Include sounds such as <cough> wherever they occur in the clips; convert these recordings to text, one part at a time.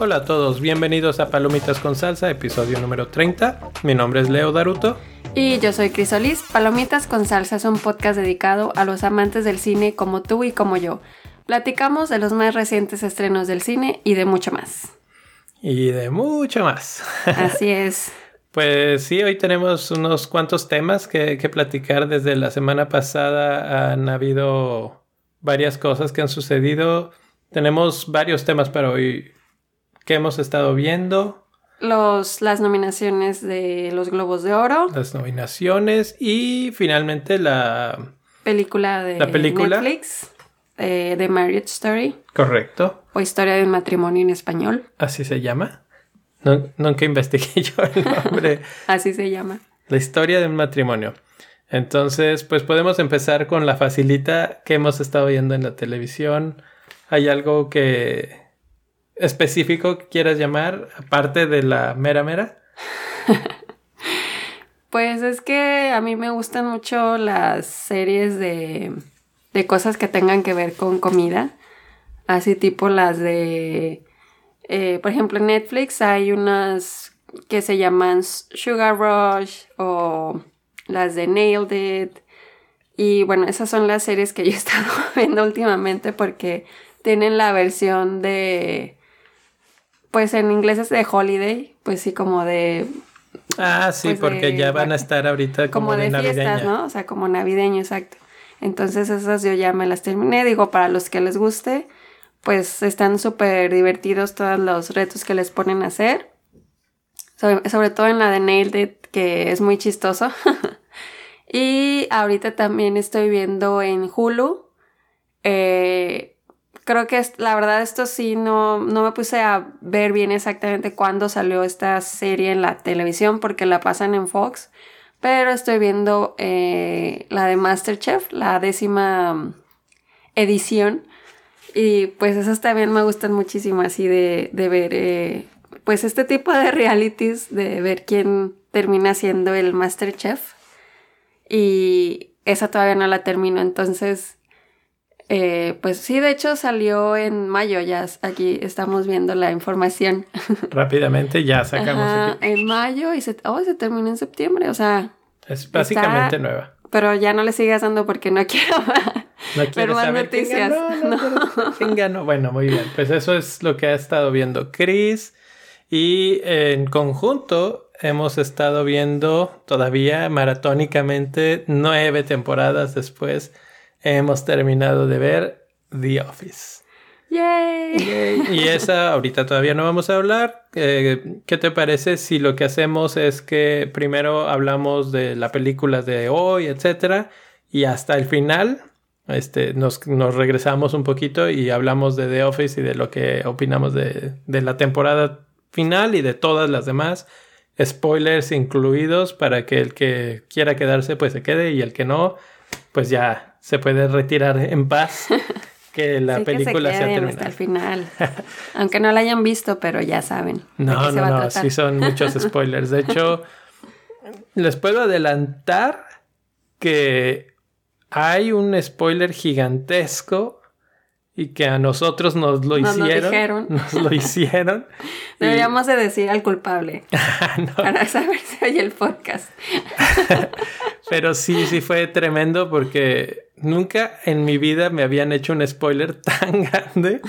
Hola a todos, bienvenidos a Palomitas con Salsa, episodio número 30. Mi nombre es Leo Daruto. Y yo soy Crisolis. Palomitas con Salsa es un podcast dedicado a los amantes del cine como tú y como yo. Platicamos de los más recientes estrenos del cine y de mucho más. Y de mucho más. Así <laughs> es. Pues sí, hoy tenemos unos cuantos temas que, que platicar. Desde la semana pasada han habido varias cosas que han sucedido. Tenemos varios temas para hoy que hemos estado viendo. Los, las nominaciones de los Globos de Oro. Las nominaciones y finalmente la película de ¿La película? Netflix, eh, The Marriage Story, Correcto. o Historia de un matrimonio en español. Así se llama. No- nunca investigué <laughs> yo el nombre. <laughs> Así se llama. la historia de un matrimonio. Entonces, pues podemos empezar con la facilita que hemos estado viendo en la televisión. ¿Hay algo que específico que quieras llamar, aparte de la mera mera? <laughs> Pues es que a mí me gustan mucho las series de, de cosas que tengan que ver con comida. Así tipo las de... eh, por ejemplo, en Netflix hay unas que se llaman Sugar Rush o las de Nailed It. Y bueno, esas son las series que yo he <laughs> estado viendo últimamente porque tienen la versión de... Pues en inglés es de Holiday, pues sí, como de Ah, sí, Pues porque de ya van a estar ahorita como, como de, de, navideña. fiestas, ¿no? O sea, como navideño, exacto. Entonces esas yo ya me las terminé. Digo, para los que les guste, pues están súper divertidos todos los retos que les ponen a hacer. Sobre, todo en la de Nailed It, que es muy chistoso. <laughs> y ahorita también estoy viendo en Hulu. eh, creo que la verdad esto sí no, no me puse a ver bien exactamente cuándo salió esta serie en la televisión porque la pasan en Fox. Pero estoy viendo eh, la de Masterchef, la décima mm, edición. Y pues esas también me gustan muchísimo así de, de ver eh, pues este tipo de realities, de ver quién termina siendo el Masterchef. Y esa todavía no la termino, entonces eh, pues sí, de hecho salió en mayo, ya aquí estamos viendo la información. <laughs> Rápidamente ya sacamos Ajá, en mayo y se, oh, se terminó en septiembre, o sea, Es básicamente está- nueva. pero ya no le sigas dando porque no <laughs> quiero. <laughs> No quieres más saber quién noticias. ganó, no quién ganó. Bueno, muy bien. Pues eso es lo que ha estado viendo Chris. Y en conjunto hemos estado viendo todavía maratónicamente nueve temporadas después. Hemos terminado de ver The Office. ¡Yay! Y esa ahorita todavía no vamos a hablar. Eh, ¿Qué te parece si lo que hacemos es que primero hablamos de la película de hoy, etcétera, y hasta el final este, nos, nos regresamos un poquito y hablamos de The Office y de lo que opinamos de, de la temporada final y de todas las demás? Spoilers incluidos para que el que quiera quedarse pues se quede y el que no pues ya se puede retirar en paz <laughs> que la Sí que se película se, ha queden terminado. hasta el final. <laughs> Aunque no la hayan visto, pero ya saben. No, no, no, sí son muchos <laughs> spoilers. De hecho, les puedo adelantar que hay un spoiler gigantesco y que a nosotros nos lo Nos lo hicieron. dijeron. <laughs> Nos lo hicieron. <laughs> y- Deberíamos de decir al culpable <laughs> No, para saber si oye el podcast. pero sí, sí fue tremendo porque nunca en mi vida me habían hecho un spoiler tan grande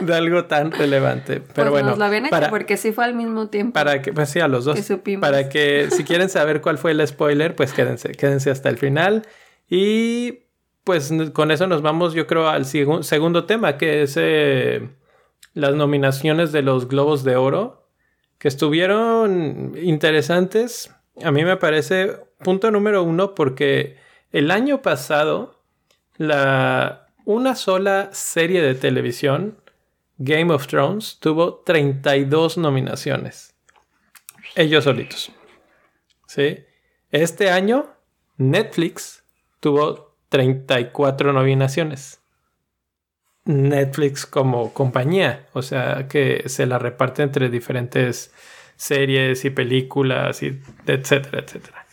de algo tan relevante. Pero pues bueno, nos lo habían hecho para, porque sí fue al mismo tiempo. Para que, pues sí, a los dos. Que supimos. Para que si quieren saber cuál fue el spoiler, pues quédense, quédense hasta el final. Y pues con eso nos vamos, yo creo, al segu- segundo tema, que es eh, las nominaciones de los Globos de Oro, que estuvieron interesantes. A mí me parece punto número uno porque el año pasado la una sola serie de televisión Game of Thrones tuvo 32 nominaciones. Ellos solitos. ¿Sí? Este año, Netflix tuvo 34 nominaciones. Netflix como compañía, o sea que se la reparte entre diferentes series y películas y etcétera, etcétera.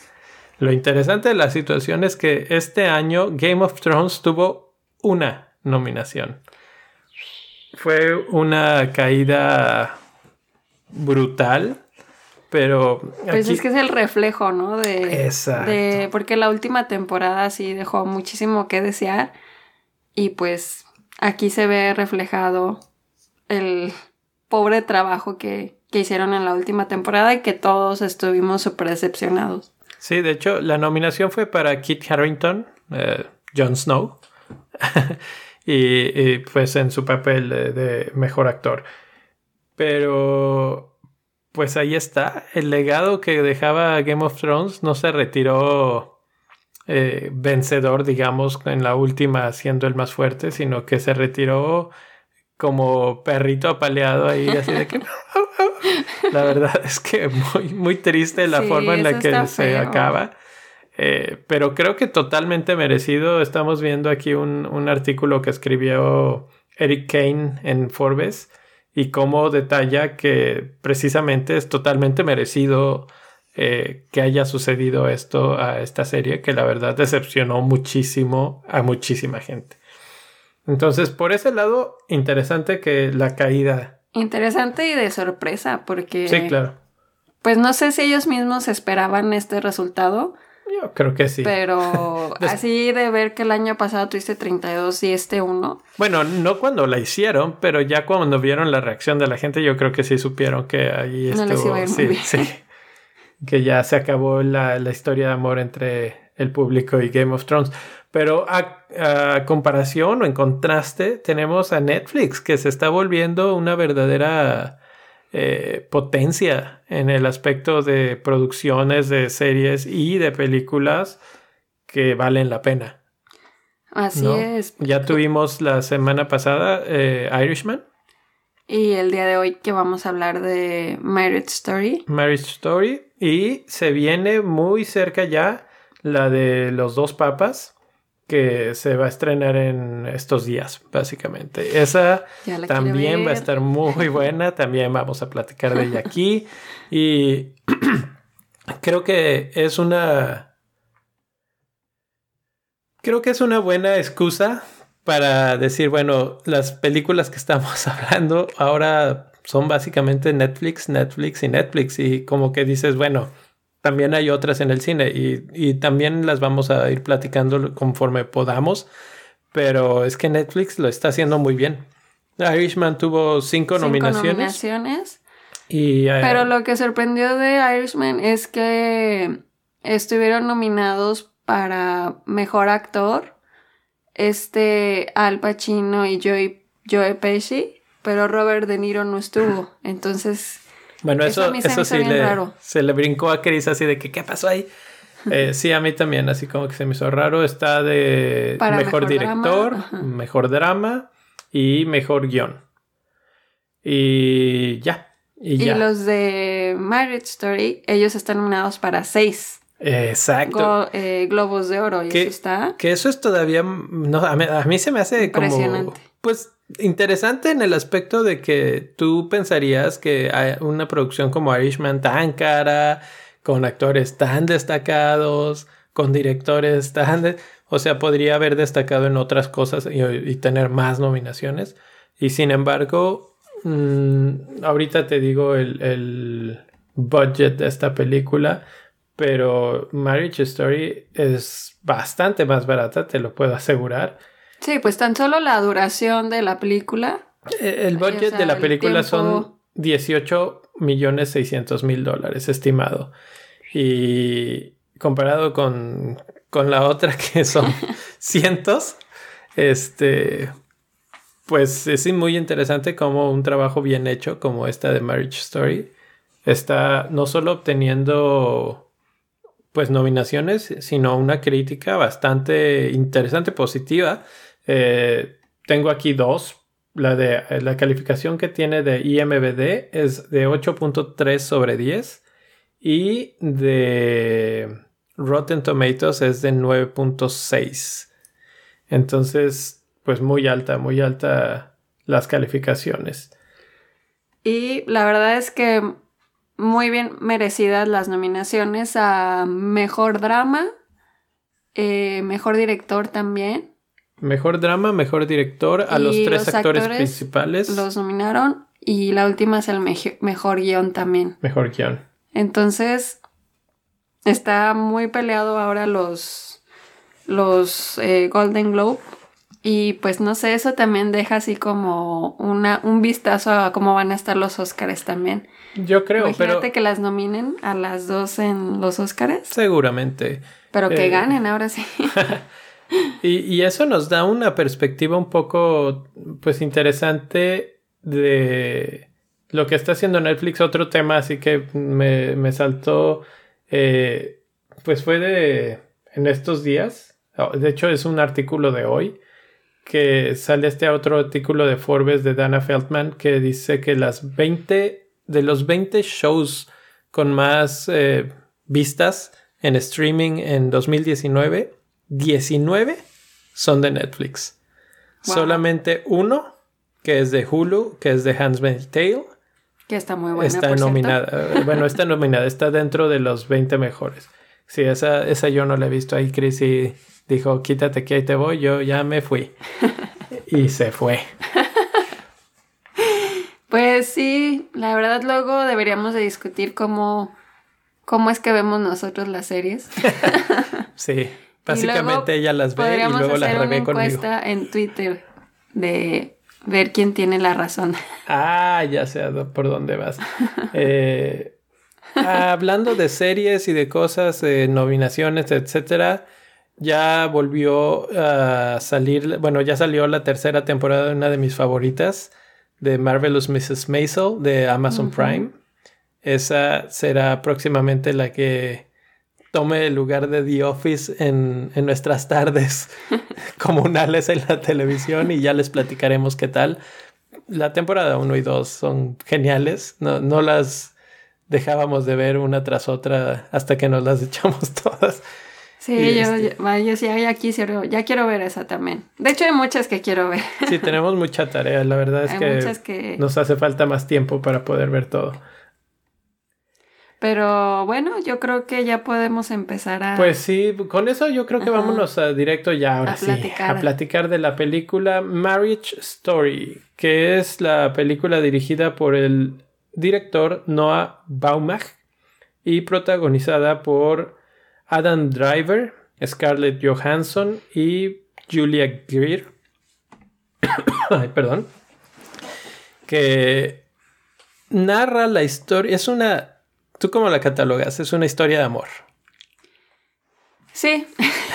Lo interesante de la situación es que este año Game of Thrones tuvo una nominación. Fue una caída brutal, pero... Pues es que es el reflejo, ¿no? De, Exacto. De, porque la última temporada sí dejó muchísimo que desear y pues aquí se ve reflejado el pobre trabajo que, que hicieron en la última temporada y que todos estuvimos súper decepcionados. Sí, de hecho, la nominación fue para Kit Harrington, eh, Jon Snow, <laughs> y, pues en su papel de, mejor actor. Pero, pues ahí está, el legado que dejaba Game of Thrones no se retiró eh, vencedor, digamos, en la última siendo el más fuerte, sino que se retiró como perrito apaleado ahí, así de que... <laughs> La verdad es que muy, muy triste la forma en la que se acaba. Eh, pero creo que totalmente merecido. Estamos viendo aquí un, artículo que escribió Eric Kane en Forbes y cómo detalla que precisamente es totalmente merecido eh, que haya sucedido esto a esta serie, que la verdad decepcionó muchísimo a muchísima gente. Entonces, por ese lado, interesante que la caída interesante y de sorpresa porque... Sí, claro. Pues no sé si ellos mismos esperaban este resultado. Yo creo que sí. Pero <laughs> así de ver que el año pasado tuviste 32 y este uno. Bueno, no cuando la hicieron, pero ya cuando vieron la reacción de la gente, yo creo que sí supieron que ahí estuvo. No sí, sí. Que ya se acabó la, la historia de amor entre el público y Game of Thrones. Pero a, comparación o en contraste, tenemos a Netflix, que se está volviendo una verdadera eh, potencia en el aspecto de producciones de series y de películas que valen la pena. Así es. Ya tuvimos la semana pasada eh, Irishman. Y el día de hoy que vamos a hablar de Marriage Story. Marriage Story. Y se viene muy cerca ya la de los dos papas que se va a estrenar en estos días, básicamente. Esa también va a estar muy <laughs> buena, también vamos a platicar de ella aquí. <laughs> Y <clears throat> creo que es una... Creo que es una buena excusa para decir, bueno, las películas que estamos <laughs> hablando ahora son básicamente Netflix, Netflix y Netflix. Y como que dices, bueno, también hay otras en el cine y, también las vamos a ir platicando conforme podamos, pero es que Netflix lo está haciendo muy bien. Irishman tuvo cinco, nominaciones. Y, eh, pero lo que sorprendió de Irishman es que estuvieron nominados para mejor actor, este Al Pacino y Joey, Joe Pesci, pero Robert De Niro no estuvo. Entonces bueno, eso, eso, sí le, se le brincó a Chris así de que, ¿qué pasó ahí? Eh, sí, a mí también, así como que se me hizo raro. Está de mejor, director, mejor drama y mejor guion. Y ya. Y, y los de Marriage Story, ellos están nominados para seis. Exacto. Eh, globos de oro, y que, eso está. Que eso es todavía. No, a, mí, se me hace como. Pues interesante en el aspecto de que tú pensarías que una producción como Irishman tan cara, con actores tan destacados, con directores tan... o sea, podría haber destacado en otras cosas y, tener más nominaciones. Y sin embargo, mm, ahorita te digo el, el budget de esta película, pero Marriage Story es bastante más barata, te lo puedo asegurar. Sí, pues tan solo la duración de la película. Eh, el budget de la película son 18 millones 600 mil dólares estimado. Y comparado con, con la otra <laughs> que son <laughs> cientos, este, pues es muy interesante como un trabajo bien hecho como esta de Marriage Story está no solo obteniendo pues nominaciones, sino una crítica bastante interesante, positiva eh, tengo aquí dos. La, de, la calificación que tiene de IMBD es de 8.3 sobre 10 y de Rotten Tomatoes es de 9.6. Entonces, pues muy alta, muy alta las calificaciones. Y la verdad es que muy bien merecidas las nominaciones a Mejor Drama, eh, Mejor Director también. Mejor drama, mejor director, a los tres los actores, actores principales. Los nominaron y la última es el Mejor Guión también. Mejor guion. Entonces, está muy peleado ahora los, los eh, Golden Globe. Y pues no sé, eso también deja así como una, un vistazo a cómo van a estar los Oscars también. Yo creo, Imagínate pero que las nominen a las dos en los Oscars, seguramente. pero que Eh, ganen ahora sí. <laughs> <laughs> Y, y eso nos da una perspectiva un poco, pues, interesante de lo que está haciendo Netflix. Otro tema así que me, me saltó, eh, pues fue de, en estos días, de hecho es un artículo de hoy, que sale este otro artículo de Forbes de Dana Feldman que dice que las 20, de los 20 shows con más eh, vistas en streaming en 2019, 19 son de Netflix. Wow. Solamente uno, que es de Hulu, que es de Handmaid's Tale, que está muy buena. está por nominada. Eh, Bueno, está nominada, está dentro de los 20 mejores. Sí, esa, esa yo no la he visto ahí. Chris y dijo, quítate que ahí te voy. Yo ya me fui. <laughs> y se fue. Pues sí, la verdad luego deberíamos de discutir cómo, cómo es que vemos nosotros las series. <laughs> Sí, básicamente ella las ve y luego las hacer una revé conmigo. encuesta en Twitter de ver quién tiene la razón. <laughs> Ah, ya sé por dónde vas. Eh, hablando de series y de cosas, de nominaciones, etcétera, ya volvió a salir, bueno, ya salió la tercera temporada de una de mis favoritas, de Marvelous Mrs. Maisel de Amazon. Prime. Esa será próximamente la que tome el lugar de The Office en, en nuestras tardes <laughs> <laughs> comunales en la televisión y ya les platicaremos qué tal. La temporada 1 y 2 son geniales, no, no las dejábamos de ver una tras otra hasta que nos las <laughs> echamos todas. Sí, Y yo, este- yo, yo sí, ya quisiera, ya quiero ver esa también. De hecho, hay muchas que quiero ver. Sí, tenemos mucha tarea, la verdad es que... nos hace falta más tiempo para poder ver todo. Pero bueno, yo creo que ya podemos empezar a... Pues sí, con eso yo creo que Ajá. vámonos a directo ya ahora A sí, platicar. a platicar de la película Marriage Story, que es la película dirigida por el director Noah Baumbach y protagonizada por Adam Driver, Scarlett Johansson y Julia Greer. <coughs> Ay, perdón. Que narra la historia, es una ¿Tú cómo la catalogas? Es una historia de amor. Sí,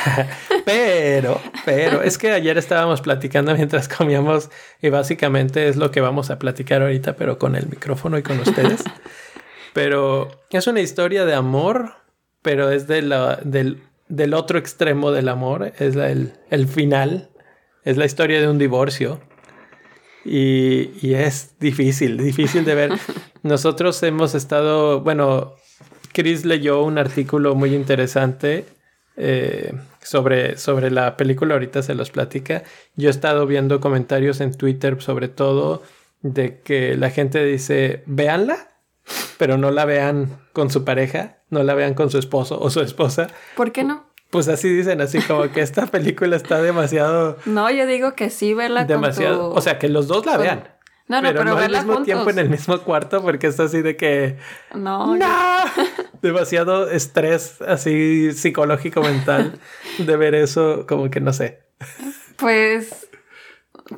<laughs> Pero, pero, es que ayer estábamos platicando mientras comíamos y básicamente es lo que vamos a platicar ahorita, pero con el micrófono y con ustedes. Pero es una historia de amor, pero es de la, del, del otro extremo del amor, es la- el, el final, es la historia de un divorcio. Y, y es difícil, difícil de ver. <laughs> Nosotros hemos estado, bueno, Chris leyó un artículo muy interesante eh, sobre, sobre la película, ahorita se los platica. Yo he estado viendo comentarios en Twitter sobre todo de que la gente dice, véanla, pero no la vean con su pareja, no la vean con su esposo o su esposa. ¿por qué no? Pues así dicen, así como que esta <laughs> película está demasiado, No, yo digo que sí, verla demasiado, con tu... o sea, que los dos la con- vean. No, no, pero, no al verla mismo juntos. tiempo en el mismo cuarto porque es así de que No, ¡No! <laughs> demasiado estrés así psicológico mental <laughs> de ver eso como que no sé Pues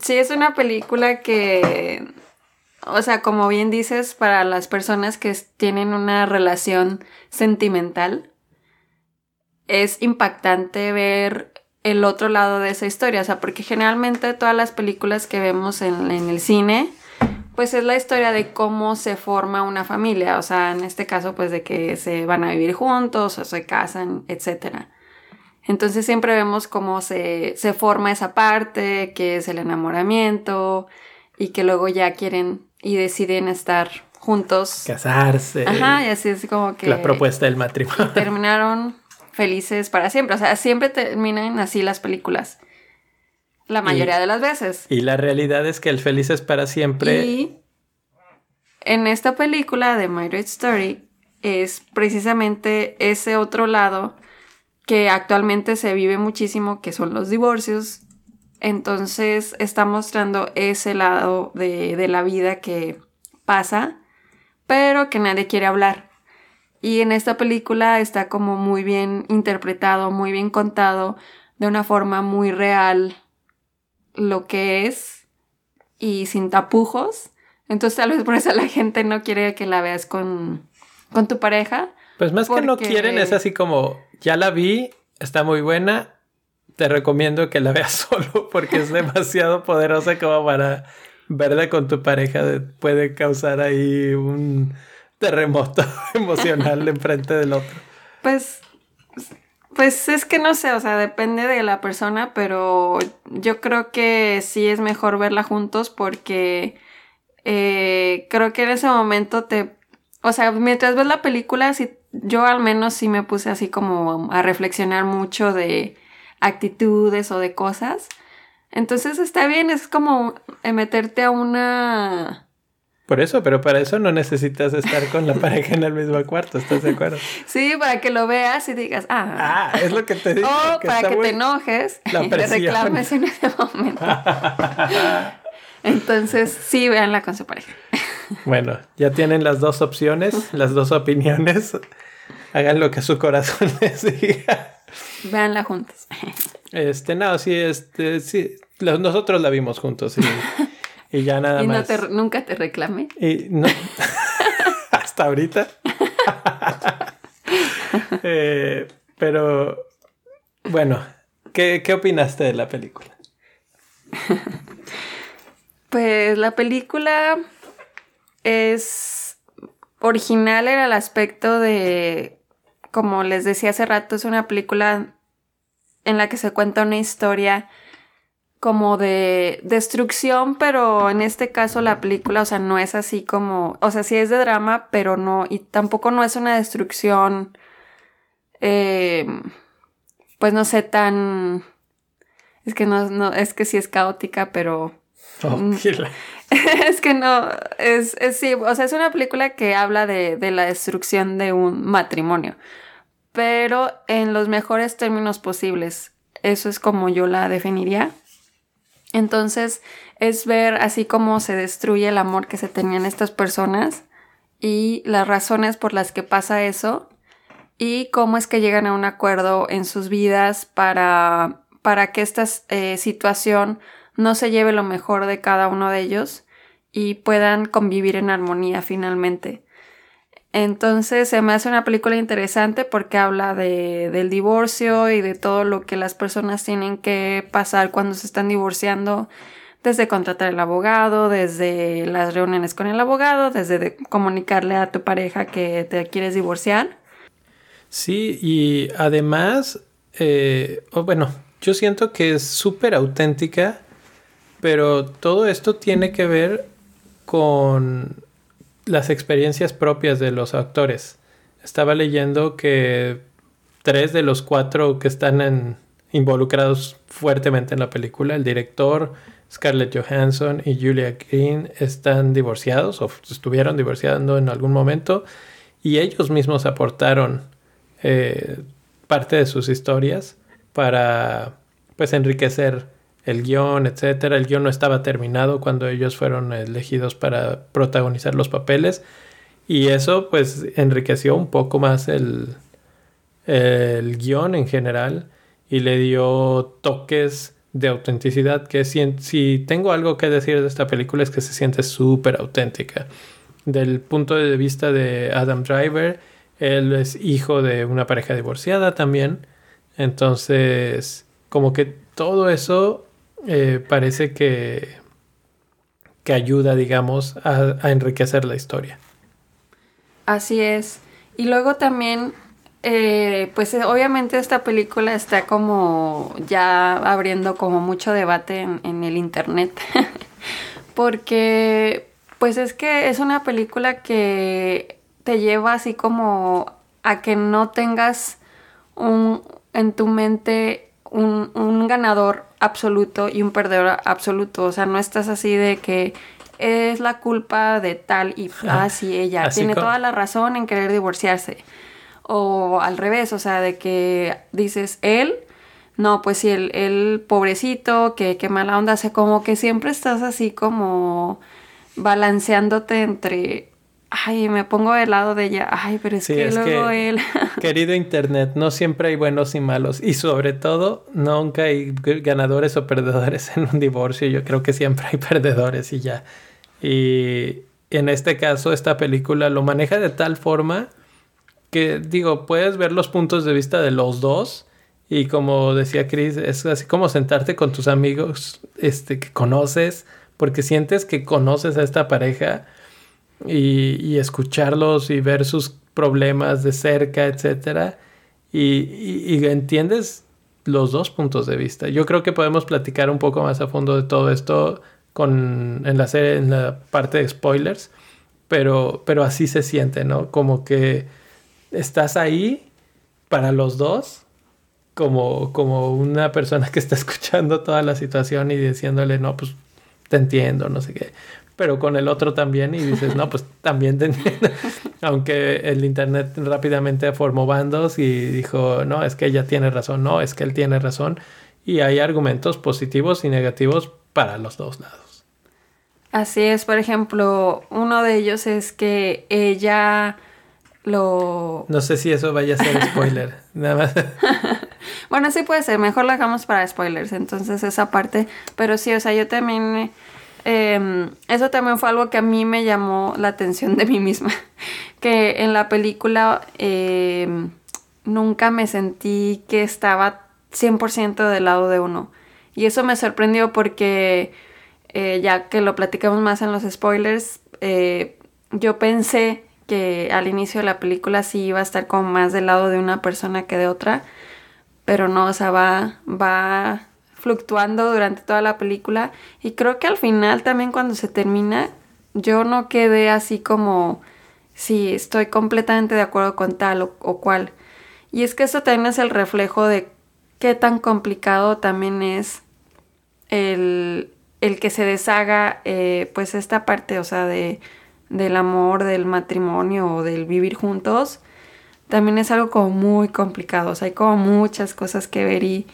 sí, es una película que, o sea, como bien dices, para las personas que tienen una relación sentimental, es impactante ver el otro lado de esa historia, o sea, porque generalmente todas las películas que vemos en, en el cine, pues es la historia de cómo se forma una familia, o sea, en este caso, pues de que se van a vivir juntos o se casan, etcétera. Entonces siempre vemos cómo se, se forma esa parte, que es el enamoramiento y que luego ya quieren y deciden estar juntos. casarse Ajá, y así es como que la propuesta del matrimonio terminaron felices para siempre. O sea, siempre terminan así las películas. La mayoría de las veces. y la realidad es que el feliz es para siempre Y en esta película de My Red Story es precisamente ese otro lado que actualmente se vive muchísimo, que son los divorcios. Entonces está mostrando ese lado de, de la vida que pasa, pero que nadie quiere hablar. Y en esta película está como muy bien interpretado, muy bien contado, de una forma muy real lo que es y sin tapujos. Entonces tal vez por eso la gente no quiere que la veas con, con tu pareja. Pues más que no quieren, es así como, ya la vi, está muy buena, te recomiendo que la veas <laughs> solo porque es demasiado poderosa como para verla con tu pareja. Puede causar ahí un terremoto <laughs> emocional enfrente del otro. Pues, pues es que no sé, o sea, depende de la persona, pero yo creo que sí es mejor verla juntos porque eh, creo que en ese momento te, o sea, mientras ves la película, sí, yo al menos sí me puse así como a reflexionar mucho de actitudes o de cosas. Entonces está bien, es como meterte a una por eso, pero para eso no necesitas estar con la <laughs> pareja en el mismo cuarto, ¿estás de acuerdo? Sí, para que lo veas y digas, ah. Ah, es lo que te digo. O para que te enojes y te reclames en ese momento. <laughs> Entonces, sí, véanla con su pareja. Bueno, ya tienen las dos opciones, las dos opiniones. Hagan lo que su corazón <laughs> les diga. Véanla juntos. Este, no, sí, este, sí, nosotros la vimos juntos, sí. Y ya nada ¿Y más. No nunca te reclamé? Y no. <laughs> Hasta ahorita. <laughs> Eh, pero bueno, ¿qué, ¿qué opinaste de la película? <laughs> Pues la película es original en el aspecto de, como les decía hace rato, es una película en la que se cuenta una historia como de destrucción, pero en este caso la película, o sea, no es así como, o sea, sí es de drama, pero no, y tampoco no es una destrucción, eh, pues no sé, tan, es que no, no, es que sí es caótica, pero... Oh, <laughs> es que no, es, es, sí, o sea, es una película que habla de, de la destrucción de un matrimonio, pero en los mejores términos posibles. Eso es como yo la definiría. Entonces es ver así cómo se destruye el amor que se tenían estas personas y las razones por las que pasa eso y cómo es que llegan a un acuerdo en sus vidas para, para que esta eh, situación no se lleve lo mejor de cada uno de ellos y puedan convivir en armonía finalmente. Entonces se me hace una película interesante porque habla de, del divorcio y de todo lo que las personas tienen que pasar cuando se están divorciando, desde contratar al abogado, desde las reuniones con el abogado, desde comunicarle a tu pareja que te quieres divorciar. Sí, y además, eh, bueno, yo siento que es súper auténtica, pero todo esto tiene que ver con las experiencias propias de los actores. Estaba leyendo que tres de los cuatro que están involucrados fuertemente en la película, el director, Scarlett Johansson y Julia Green, están divorciados o estuvieron divorciando en algún momento y ellos mismos aportaron eh, parte de sus historias para pues enriquecer el guion, etcétera. El guion no estaba terminado cuando ellos fueron elegidos para protagonizar los papeles. Y eso pues enriqueció un poco más el, el guion en general y le dio toques de autenticidad que si, si tengo algo que decir de esta película es que se siente súper auténtica. Del punto de vista de Adam Driver, él es hijo de una pareja divorciada también. Entonces, como que todo eso eh, parece que, que ayuda, digamos, a, enriquecer la historia. Así es. Y luego también, eh, pues eh, obviamente esta película está como ya abriendo como mucho debate en, en el internet. <laughs> Porque, pues es que es una película que te lleva así como a que no tengas un, en tu mente un, un ganador absoluto y un perdedor absoluto. O sea, no estás así de que es la culpa de tal y <laughs> así ella Así tiene toda la razón en querer divorciarse. O al revés, o sea, de que dices él, no, pues sí, el, el pobrecito, que, que mala onda, o sea, como que siempre estás así como balanceándote entre, ay, me pongo del lado de ella, ay, pero es Sí, que es luego que- él. <laughs> Querido Internet, no siempre hay buenos y malos. Y sobre todo, nunca hay ganadores o perdedores <laughs> en un divorcio. Yo creo que siempre hay perdedores y ya. Y en este caso, esta película lo maneja de tal forma que, digo, puedes ver los puntos de vista de los dos. Y como decía Chris, es así como sentarte con tus amigos este, que conoces, porque sientes que conoces a esta pareja y, y escucharlos y ver sus problemas de cerca, etcétera. Y, y- y entiendes los dos puntos de vista. Yo creo que podemos platicar un poco más a fondo de todo esto con, en, la serie, en la parte de spoilers, pero, pero así se siente, ¿no? Como que estás ahí para los dos, como, como una persona que está <laughs> escuchando toda la situación y diciéndole, no, pues te entiendo, no sé qué. Pero con el otro también y dices, no, pues también te entiendo. <laughs> Aunque el internet rápidamente formó bandos y dijo, no, es que ella tiene razón, no, es que él tiene razón. Y hay argumentos positivos y negativos para los dos lados. Así es, por ejemplo, uno de ellos es que ella lo... No sé si eso vaya a ser spoiler. <laughs> Nada más. Bueno, sí puede ser, mejor lo dejamos para spoilers, entonces esa parte, pero sí, o sea, yo también... eh, eso también fue algo que a mí me llamó la atención de mí misma, <laughs> que en la película eh, nunca me sentí que estaba 100% del lado de uno. Y eso me sorprendió porque eh, ya que lo platicamos más en los spoilers, eh, yo pensé que al inicio de la película sí iba a estar como más del lado de una persona que de otra, pero no, o sea, va, va fluctuando durante toda la película y creo que al final también cuando se termina, yo no quedé así como, sí, estoy completamente de acuerdo con tal o, cual. Y es que eso también es el reflejo de qué tan complicado también es el, el que se deshaga eh, pues esta parte, o sea, de, del amor, del matrimonio o del vivir juntos, también es algo como muy complicado, o sea, hay como muchas cosas que ver y,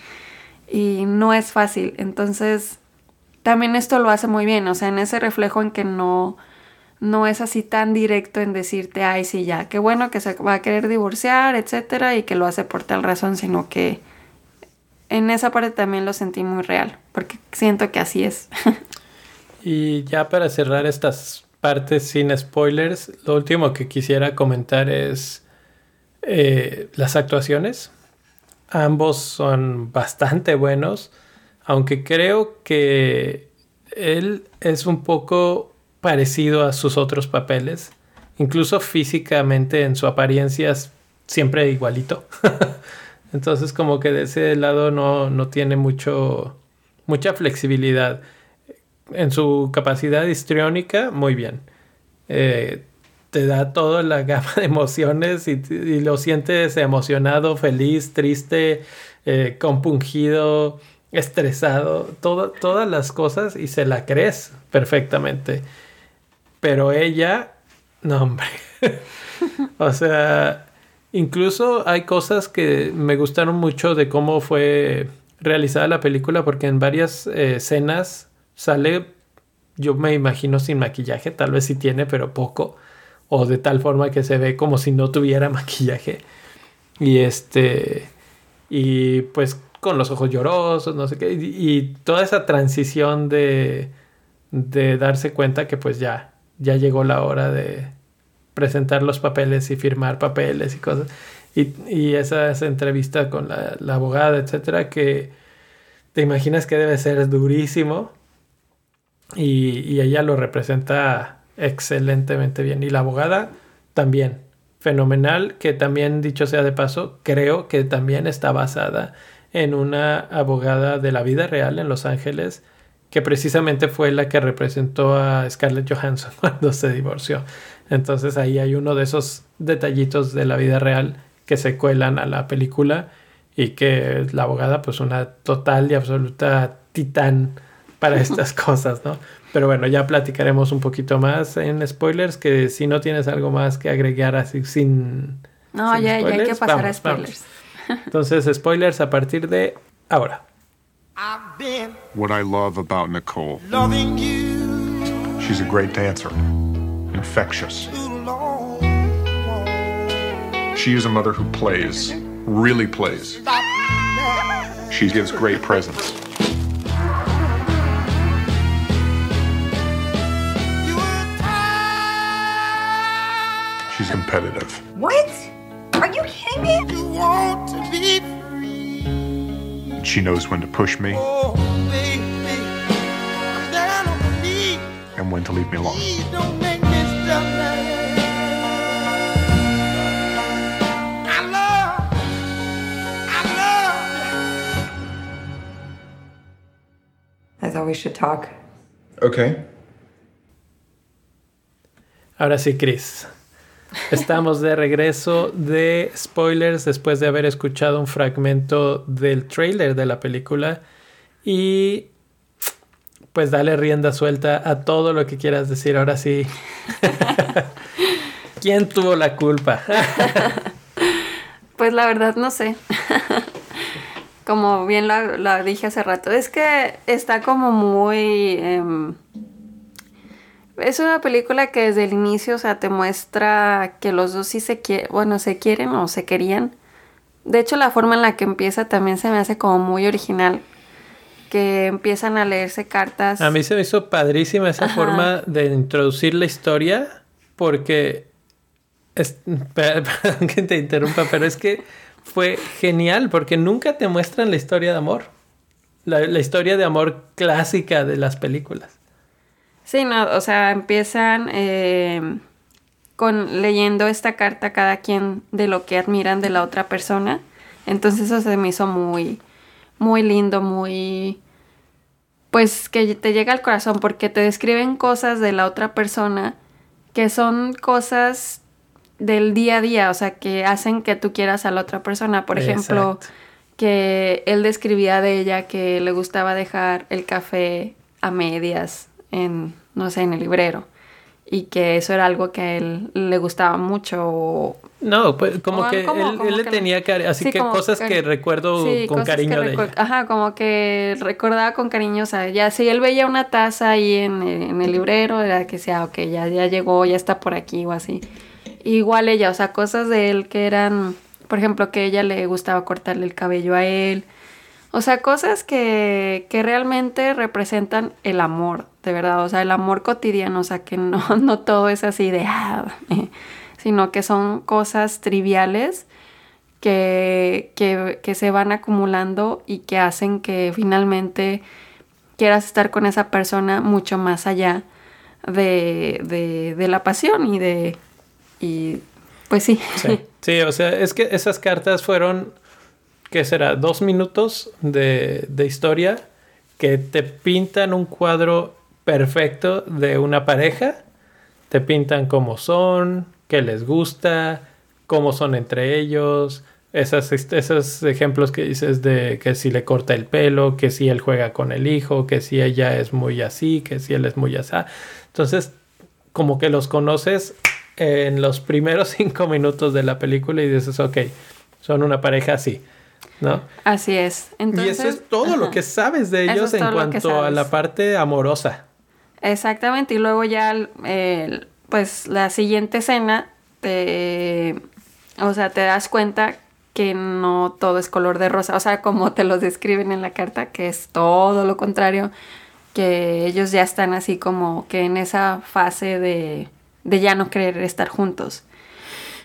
y no es fácil. Entonces, también esto lo hace muy bien, o sea, en ese reflejo en que no, no es así tan directo en decirte, ay, sí, ya, qué bueno que se va a querer divorciar, etcétera, y que lo hace por tal razón, sino que en esa parte también lo sentí muy real, porque siento que así es. <laughs> Y ya para cerrar estas partes sin spoilers, lo último que quisiera comentar es eh, las actuaciones. Ambos son bastante buenos, aunque creo que él es un poco parecido a sus otros papeles, incluso físicamente en su apariencia es siempre igualito. <laughs> Entonces como que de ese lado no, no tiene mucho, mucha flexibilidad en su capacidad histriónica, muy bien. Eh, te da toda la gama de emociones y, lo sientes emocionado, feliz, triste, eh, compungido, estresado, todo, todas las cosas y se la crees perfectamente. Pero ella, no hombre. <laughs> o sea, incluso hay cosas que me gustaron mucho de cómo fue realizada la película porque en varias eh, escenas sale, yo me imagino sin maquillaje, tal vez sí tiene, pero poco, o de tal forma que se ve como si no tuviera <laughs> maquillaje. Y este, y pues con los ojos llorosos, no sé qué, y, toda esa transición de, de darse cuenta que pues ya, ya llegó la hora de presentar los papeles y firmar papeles y cosas. Y, y esa, esa entrevista con la, la abogada, etcétera, que te imaginas que debe ser durísimo y, y, ella lo representa excelentemente bien. Y la abogada también, fenomenal, que también, dicho sea de paso, creo que también está basada en una abogada de la vida real en Los Ángeles, que precisamente fue la que representó a Scarlett Johansson <laughs> cuando se divorció. Entonces ahí hay uno de esos detallitos de la vida real que se cuelan a la película y que la abogada pues una total y absoluta titán para estas cosas, ¿no? Pero bueno, ya platicaremos un poquito más en spoilers, que si no tienes algo más que agregar así sin... No, ya, ya, hay que pasar a spoilers. <laughs> Entonces, spoilers a partir de ahora. What I love about Nicole. Loving you. She's a great dancer. Infectious. She is a mother who plays, really plays. She gives great presents. She's competitive. What? Are you kidding me? You want to be free. She knows when to push me. Oh, baby. And when to leave me alone. I thought we should talk. Okay. Ahora sí, Chris. Estamos de regreso de spoilers después de haber escuchado un fragmento del trailer de la película y pues dale rienda suelta a todo lo que quieras decir. Ahora sí. <laughs> ¿Quién tuvo la culpa? <laughs> pues la verdad no sé. como bien lo, dije hace rato, es que está como muy... Em, es una película que desde el inicio, o sea, te muestra que los dos sí se quieren, bueno, se quieren o se querían. De hecho, la forma en la que empieza también se me hace como muy original. Que empiezan a leerse cartas. A mí se me hizo padrísima esa forma de introducir la historia, porque. Es, <laughs> perdón que te interrumpa, pero es que fue genial, porque nunca te muestran la historia de amor. la historia de amor clásica de las películas. Sí, no, o sea, empiezan eh, con leyendo esta carta cada quien de lo que admiran de la otra persona. Entonces eso se me hizo muy, muy lindo, muy... Pues que te llega al corazón porque te describen cosas de la otra persona que son cosas del día a día, o sea, que hacen que tú quieras a la otra persona. Por ejemplo, que él describía de ella que le gustaba dejar el café a medias en, no sé, en el librero. Y que eso era algo que a él le gustaba mucho. No, pues como que él, le tenía cariño, así que cosas que recuerdo con cariño de ella. Ajá, como que recordaba con cariño, o sea, ya si él veía una taza ahí en, el librero, era que sea, ok, ya, ya llegó, ya está por aquí o así. Igual ella, o sea, cosas de él que eran, por ejemplo, que ella le gustaba cortarle el cabello a él, o sea, cosas que, que realmente representan el amor, de verdad. O sea, el amor cotidiano, o sea, que no, <laughs> no todo es así de, ah, <laughs> sino que son cosas triviales que, que, que se van acumulando y que hacen que finalmente quieras estar con esa persona mucho más allá de, de, de la pasión y de... Y pues sí. sí. Sí, o sea, es que esas cartas fueron ¿qué será? Dos minutos de, historia que te pintan un cuadro perfecto de una pareja. Te pintan cómo son, qué les gusta, cómo son entre ellos. Esos ejemplos que dices de que si le corta el pelo, que si él juega con el hijo, que si ella es muy así, que si él es muy así. Entonces, como que los conoces en los primeros <laughs> cinco minutos de la película y dices, ok, son una pareja así. ¿No? Así es. y eso es todo lo que sabes de ellos en cuanto a la parte amorosa. Exactamente, y luego ya, pues la siguiente escena, te, o sea, te das cuenta que no todo es color de rosa, o sea, como te lo describen en la carta, que es todo lo contrario, que ellos ya están así como que en esa fase de, de ya no querer estar juntos.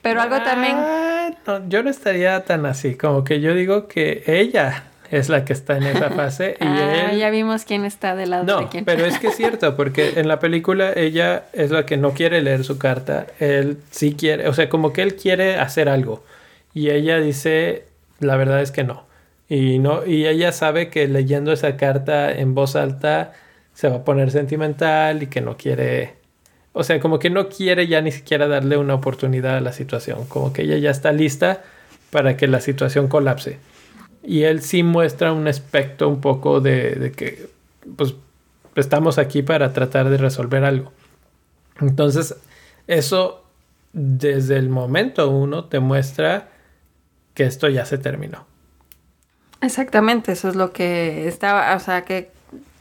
Pero algo también... Ah, yo no estaría tan así, como que yo digo que ella es la que está en esa <laughs> fase y ah, ya vimos quién está del lado de quién. pero es que es <laughs> cierto, porque en la película ella es la que no quiere leer su carta, él sí quiere, o sea, como que él quiere hacer algo y ella dice, la verdad es que no. Y no y ella sabe que leyendo esa carta en voz alta se va a poner sentimental y que no quiere o sea, como que no quiere ya ni siquiera darle una oportunidad a la situación, como que ella ya está lista para que la situación colapse. Y él sí muestra un aspecto un poco de, que, pues, estamos aquí para tratar de resolver algo. Entonces, eso desde el momento uno te muestra que esto ya se terminó. Exactamente, eso es lo que estaba, o sea, que,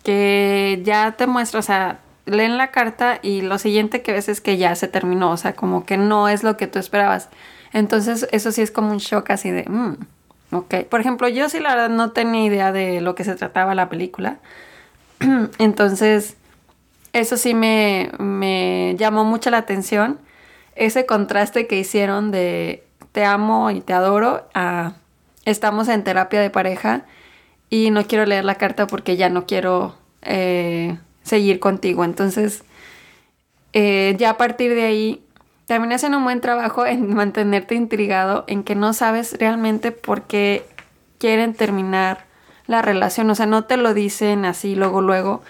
que ya te muestra, o sea, leen la carta y lo siguiente que ves es que ya se terminó, o sea, como que no es lo que tú esperabas. Entonces, eso sí es como un shock así de, mm, ok. Por ejemplo, yo sí la verdad no tenía idea de lo que se trataba la película. <clears throat> Entonces, eso sí me, me llamó mucho la atención, ese contraste que hicieron de te amo y te adoro a estamos en terapia de pareja y no quiero leer la carta porque ya no quiero eh, seguir contigo. Entonces, eh, ya a partir de ahí, también hacen un buen trabajo en <laughs> mantenerte intrigado, en que no sabes realmente por qué quieren terminar la relación. O sea, no te lo dicen así luego, luego.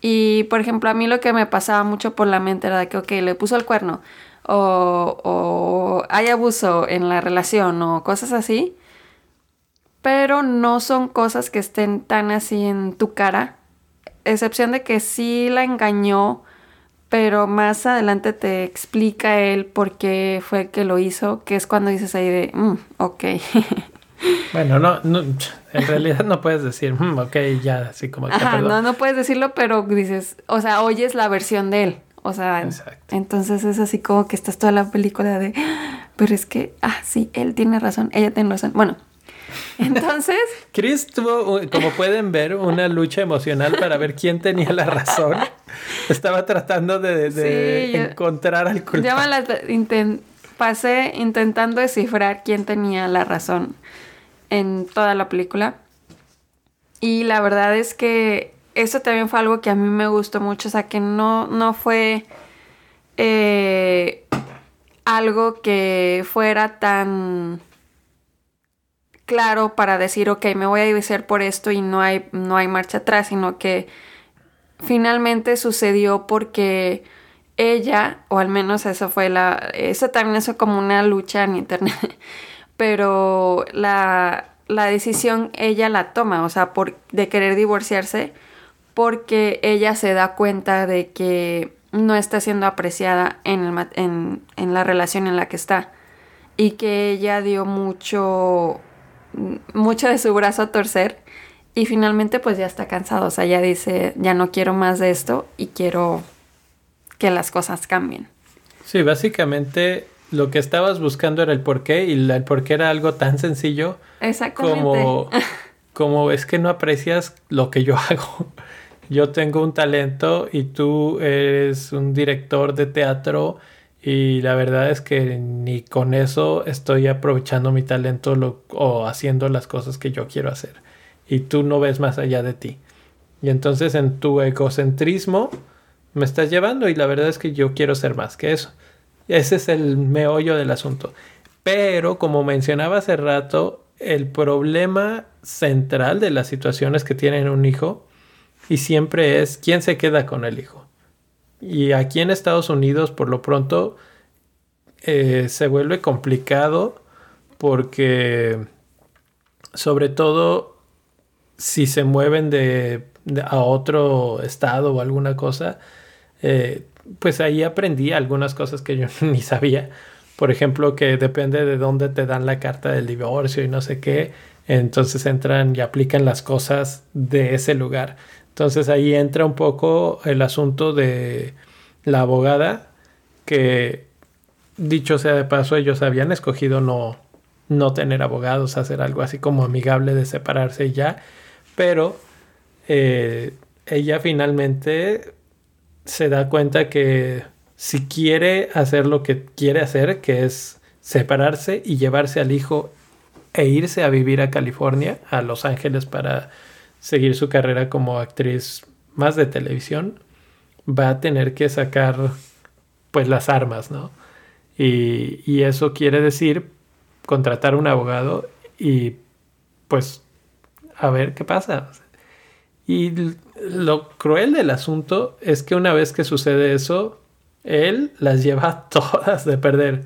Y, por ejemplo, a mí lo que me pasaba mucho por la mente era que, ok, le puso el cuerno. O, o hay abuso en la relación o cosas así pero no son cosas que estén tan así en tu cara, excepción de que sí la engañó, pero más adelante te explica él por qué fue que lo hizo, que es cuando dices ahí de, mm, ok. <laughs> Bueno, no, no, en realidad no puedes decir, mm, ok, ya, así como que. Ajá, no, no puedes decirlo, pero dices, o sea, oyes la versión de él. O sea, entonces es así como que estás toda la película de, ah, pero es que, ah, sí, él tiene razón, ella tiene razón. Bueno, entonces. <laughs> Chris tuvo, como pueden ver, una lucha emocional para ver quién tenía la razón. <laughs> Estaba tratando de, encontrar al culpable. pasé intentando descifrar quién tenía la razón en toda la película. Y la verdad es que eso también fue algo que a mí me gustó mucho. O sea, que no, no fue eh, algo que fuera tan claro para decir, ok, me voy a divisar por esto y no hay, no hay marcha atrás, sino que finalmente sucedió porque ella, o al menos eso fue la, eso también es como una lucha en internet, <laughs> pero la, la decisión ella la toma, o sea, por, de querer divorciarse, porque ella se da cuenta de que no está siendo apreciada en, el, en, en la relación en la que está y que ella dio mucho mucho de su brazo a torcer y finalmente pues ya está cansado, o sea, ya dice, ya no quiero más de esto y quiero que las cosas cambien. Sí, básicamente lo que estabas buscando era el porqué y el porqué era algo tan sencillo como, <laughs> como es que no aprecias lo que yo <laughs> hago. Yo tengo un talento y tú eres un director de teatro y la verdad es que ni con eso estoy aprovechando mi talento o haciendo las cosas que yo quiero hacer. Y tú no ves más allá de ti. Y entonces en tu egocentrismo me estás llevando y la verdad es que yo quiero ser más que eso. Ese es el meollo del asunto. Pero como mencionaba hace rato, el problema central de las situaciones que tienen un hijo y siempre es quién se queda con el hijo. Y aquí en Estados Unidos, por lo pronto, eh, se vuelve complicado porque, sobre todo, si se mueven de, a otro estado o alguna cosa, eh, pues ahí aprendí algunas cosas que yo <laughs> ni sabía. Por ejemplo, que depende de dónde te dan la carta del divorcio y no sé qué, entonces entran y aplican las cosas de ese lugar. Entonces ahí entra un poco el asunto de la abogada, que dicho sea de paso, ellos habían escogido no, no tener abogados, hacer algo así como amigable de separarse ya, pero eh, ella finalmente se da cuenta que si quiere hacer lo que quiere hacer, que es separarse y llevarse al hijo e irse a vivir a California, a Los Ángeles, para seguir su carrera como actriz más de televisión, va a tener que sacar pues las armas, ¿no? Y, y eso quiere decir contratar un abogado y pues a ver qué pasa. Y lo cruel del asunto es que una vez que sucede eso, él las lleva todas de perder.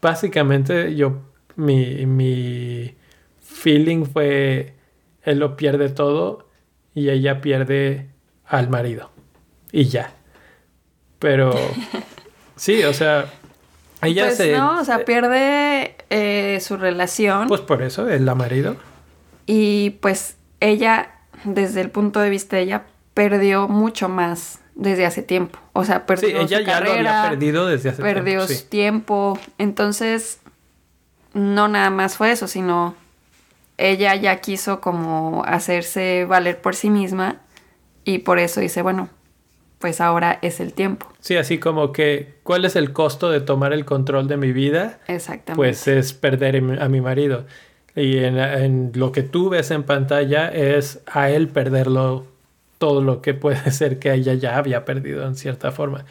Básicamente yo, mi, mi feeling fue, él lo pierde todo y ella pierde al marido. Y ya. Pero <laughs> sí, o sea, ella pues se... no, o sea, pierde eh, su relación. Pues por eso, es la marido. Y pues ella, desde el punto de vista de ella, perdió mucho más desde hace tiempo. O sea, perdió Sí, ella su ya lo carrera, había perdido desde hace perdió tiempo. sí. tiempo. Entonces, no nada más fue eso, sino ella ya quiso como hacerse valer por sí misma y por eso dice, bueno, pues ahora es el tiempo. Sí, así como que, ¿cuál es el costo de tomar el control de mi vida? Exactamente. Pues es perder em- a mi marido. Y en, en lo que tú ves en pantalla es a él perderlo todo lo que puede <laughs> ser que ella ya había perdido en cierta forma.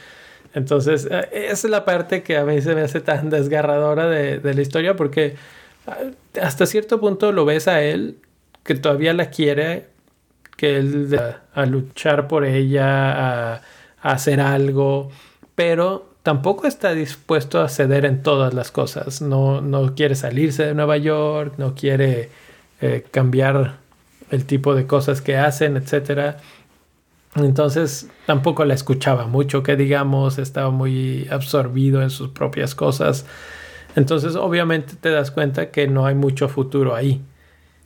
Entonces, eh, esa es la parte que a mí se me hace tan desgarradora de, de la historia porque hasta cierto punto lo ves a él que todavía la quiere, que él de- a luchar por ella, a, a hacer algo, pero tampoco está dispuesto a ceder en todas las cosas. No, no quiere salirse de Nueva York, no quiere eh, cambiar el tipo de cosas que hacen, etcétera. Entonces tampoco la escuchaba mucho, que digamos, estaba muy absorbido en sus propias cosas. Entonces obviamente te das cuenta que no hay mucho futuro ahí.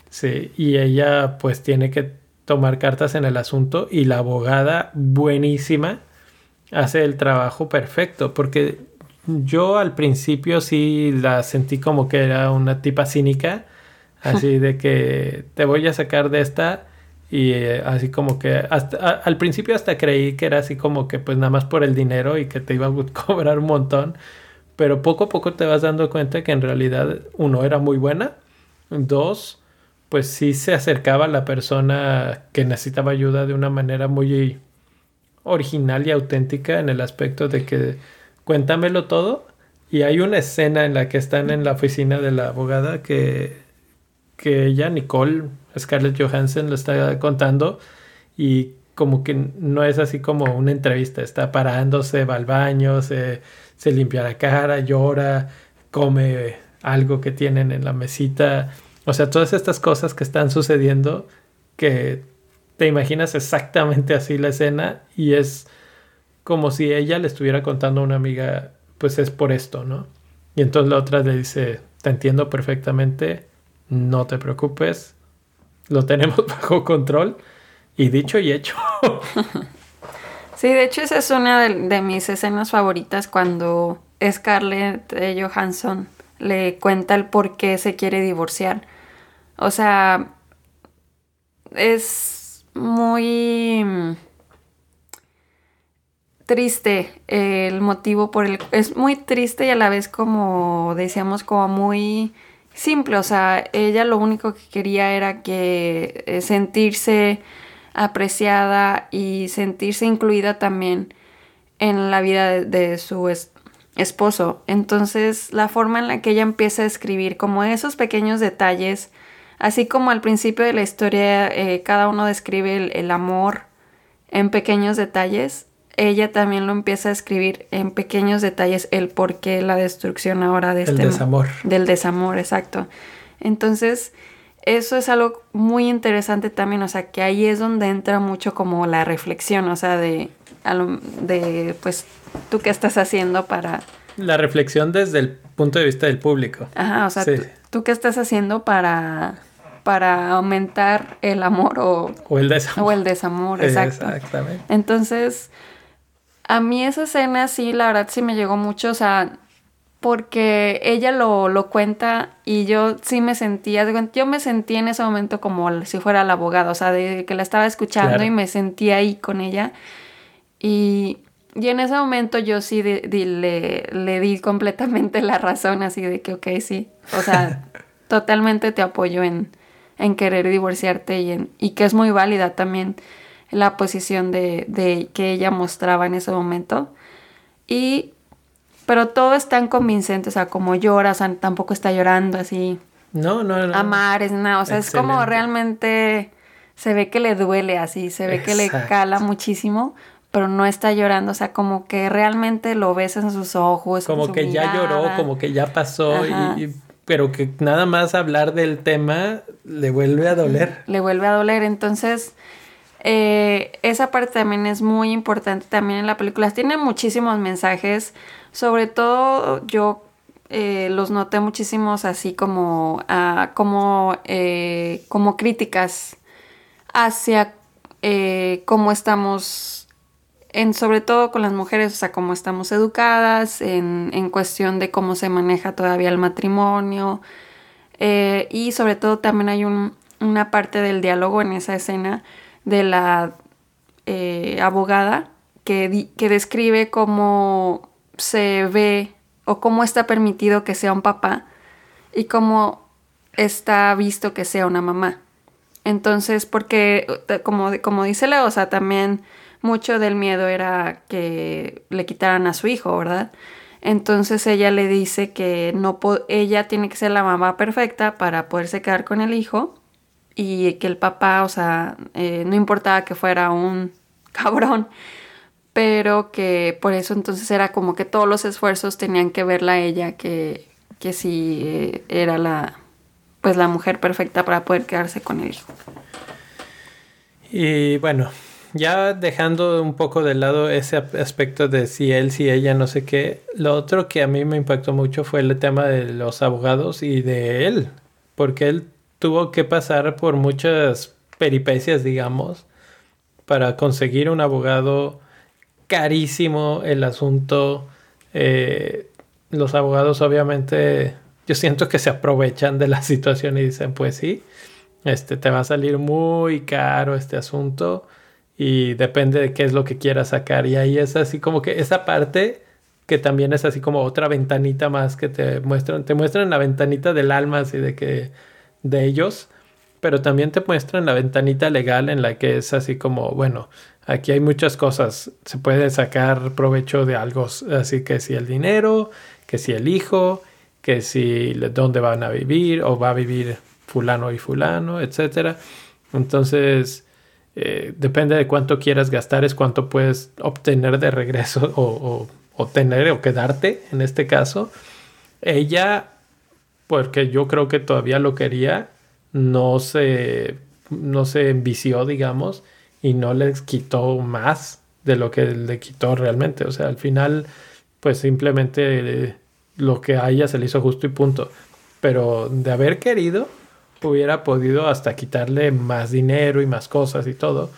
Sí, y ella pues tiene que tomar cartas en el asunto y la abogada buenísima hace el trabajo perfecto porque yo al principio sí la sentí como que era una tipa cínica, <laughs> así de que te voy a sacar de esta y eh, así como que hasta, a- al principio hasta creí que era así como que pues nada más por el dinero y que te iba a <laughs> cobrar un montón, pero poco a poco te vas dando cuenta que en realidad uno era muy buena, dos pues sí se acercaba a la persona que necesitaba ayuda de una manera muy original y auténtica en el aspecto de que cuéntamelo todo. Y hay una escena en la que están en la oficina de la abogada que, que ella, Nicole, Scarlett Johansson, lo está contando. Y como que no es así como una entrevista, está parándose, va al baño, se, se limpia la cara, llora, come algo que tienen en la mesita, o sea, todas estas cosas que están sucediendo que te imaginas exactamente así la escena y es como si ella le estuviera contando a una amiga, pues es por esto, ¿no? Y entonces la otra le dice, te entiendo perfectamente, no te preocupes, lo tenemos <laughs> bajo control. Y dicho y hecho. <laughs> Sí, de hecho esa es una de, mis escenas favoritas cuando Scarlett eh, Johansson le cuenta el por qué se quiere divorciar. O sea, es muy mm, triste el motivo por el... Es muy triste y a la vez como decíamos como muy simple. O sea, ella lo único que quería era que eh, sentirse apreciada y sentirse incluida también en la vida de, de su es- esposo. Entonces, la forma en la que ella empieza a escribir, como esos pequeños detalles, así como al principio de la historia eh, cada uno describe el, el amor en pequeños detalles, ella también lo empieza a escribir en pequeños detalles el por qué la destrucción ahora de El este desamor. del desamor, exacto. Entonces, eso es algo muy interesante también, o sea, que ahí es donde entra mucho como la reflexión, o sea, de, de pues, tú qué estás haciendo para, La reflexión desde el punto de vista del público. ajá, o sea, Sí. tú, tú qué estás haciendo para, para aumentar el amor o, O el desamor. o el desamor, exacto. Exactamente. Entonces, a mí esa escena sí, la verdad sí me llegó mucho, o sea, porque ella lo, lo cuenta y yo sí me sentía, yo me sentí en ese momento como si fuera la abogada, o sea, de que la estaba escuchando Claro. y me sentí ahí con ella. Y, y en ese momento yo sí le, le di completamente la razón, así de que, ok, sí, o sea, <laughs> totalmente te apoyo en, en querer divorciarte y, en, y que es muy válida también la posición de, de que ella mostraba en ese momento. Y, pero todo es tan convincente, o sea, como llora, o sea, tampoco está llorando así No, no, no. a mares, nada, o sea, es como realmente se ve que le duele así, se ve que le cala muchísimo, pero no está llorando, o sea, como que realmente lo ves en sus ojos. en Como su que ya lloró, como que ya pasó. Ajá. Y, y- pero que nada más hablar del tema le vuelve a doler. le vuelve a doler. Entonces, Eh, esa parte también es muy importante también en la película. Tiene muchísimos mensajes. Sobre todo yo eh, los noté muchísimos así como, ah, como, eh, como críticas hacia cómo estamos, en, sobre todo con las mujeres, o sea, cómo estamos educadas, en, en cuestión de cómo se maneja todavía el matrimonio. y sobre todo también hay un, una parte del diálogo en esa escena de la eh, abogada que, que describe cómo se ve o cómo está permitido que sea un papá y cómo está visto que sea una mamá. Entonces, porque eh, como, como dice Leo, o sea, también mucho del miedo era que le quitaran a su hijo, ¿verdad? Entonces ella le dice que no ella tiene que ser la mamá perfecta para poderse quedar con el hijo y que el papá, o sea, eh, no importaba que fuera un <laughs> cabrón, pero que por eso entonces era como que todos los esfuerzos tenían que verla a ella, que, que sí eh, era la, pues la mujer perfecta para poder quedarse con el hijo. Y bueno, ya dejando un poco de lado ese aspecto de si él, si ella, no sé qué, lo otro que a mí me impactó mucho fue el tema de los abogados y de él, porque él tuvo que pasar por muchas peripecias, digamos, para conseguir un abogado carísimo el asunto. Eh, los abogados obviamente, yo siento que se aprovechan de la <laughs> situación y dicen, pues sí, este te va a salir muy caro este asunto y depende de qué es lo que quieras sacar. Y ahí es así como que esa parte que también es así como otra ventanita más que te muestran, te muestran la ventanita del alma, así de que de ellos, pero también te muestran la ventanita legal en la que es así como, bueno, aquí hay muchas cosas, se puede sacar provecho de algo, así que si el dinero, que si el hijo, que si dónde van a vivir o va a vivir fulano y fulano, etcétera. Entonces, eh, depende de cuánto quieras gastar, es cuánto puedes obtener de regreso <laughs> o, o, tener o quedarte en este caso. Ella porque yo creo que todavía lo quería, no se, no se envició, digamos, y no les quitó más de lo que le quitó realmente. O sea, al final, pues simplemente lo que a ella se le hizo justo y punto. Pero de haber querido, hubiera podido hasta quitarle más dinero y más cosas y todo.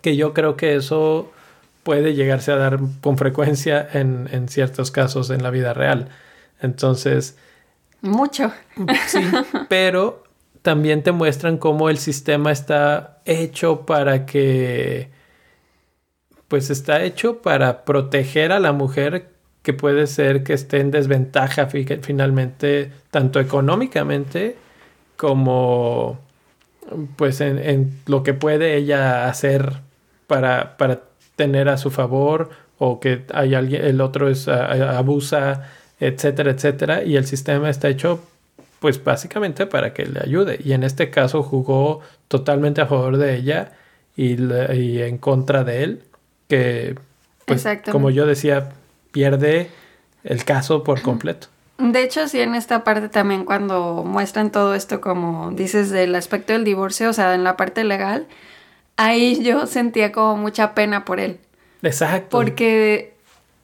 Que yo creo que eso puede llegarse a dar con frecuencia en, en ciertos casos en la vida real. Entonces, mucho. Sí, pero también te muestran cómo el sistema está hecho para que, pues está hecho para proteger a la mujer que puede ser que esté en desventaja finalmente, tanto económicamente como pues en, lo que puede ella hacer para, para, tener a su favor o que hay alguien, el otro es, abusa etcétera, etcétera, y el sistema está hecho pues básicamente para que le ayude. Y en este caso jugó totalmente a favor de ella y, en contra de él, que pues como yo decía, pierde el caso por completo. De hecho, sí, en esta parte también cuando muestran todo esto, como dices, del aspecto del divorcio, o sea, en la parte legal, ahí <laughs> yo sentía como mucha pena por él. Exacto. Porque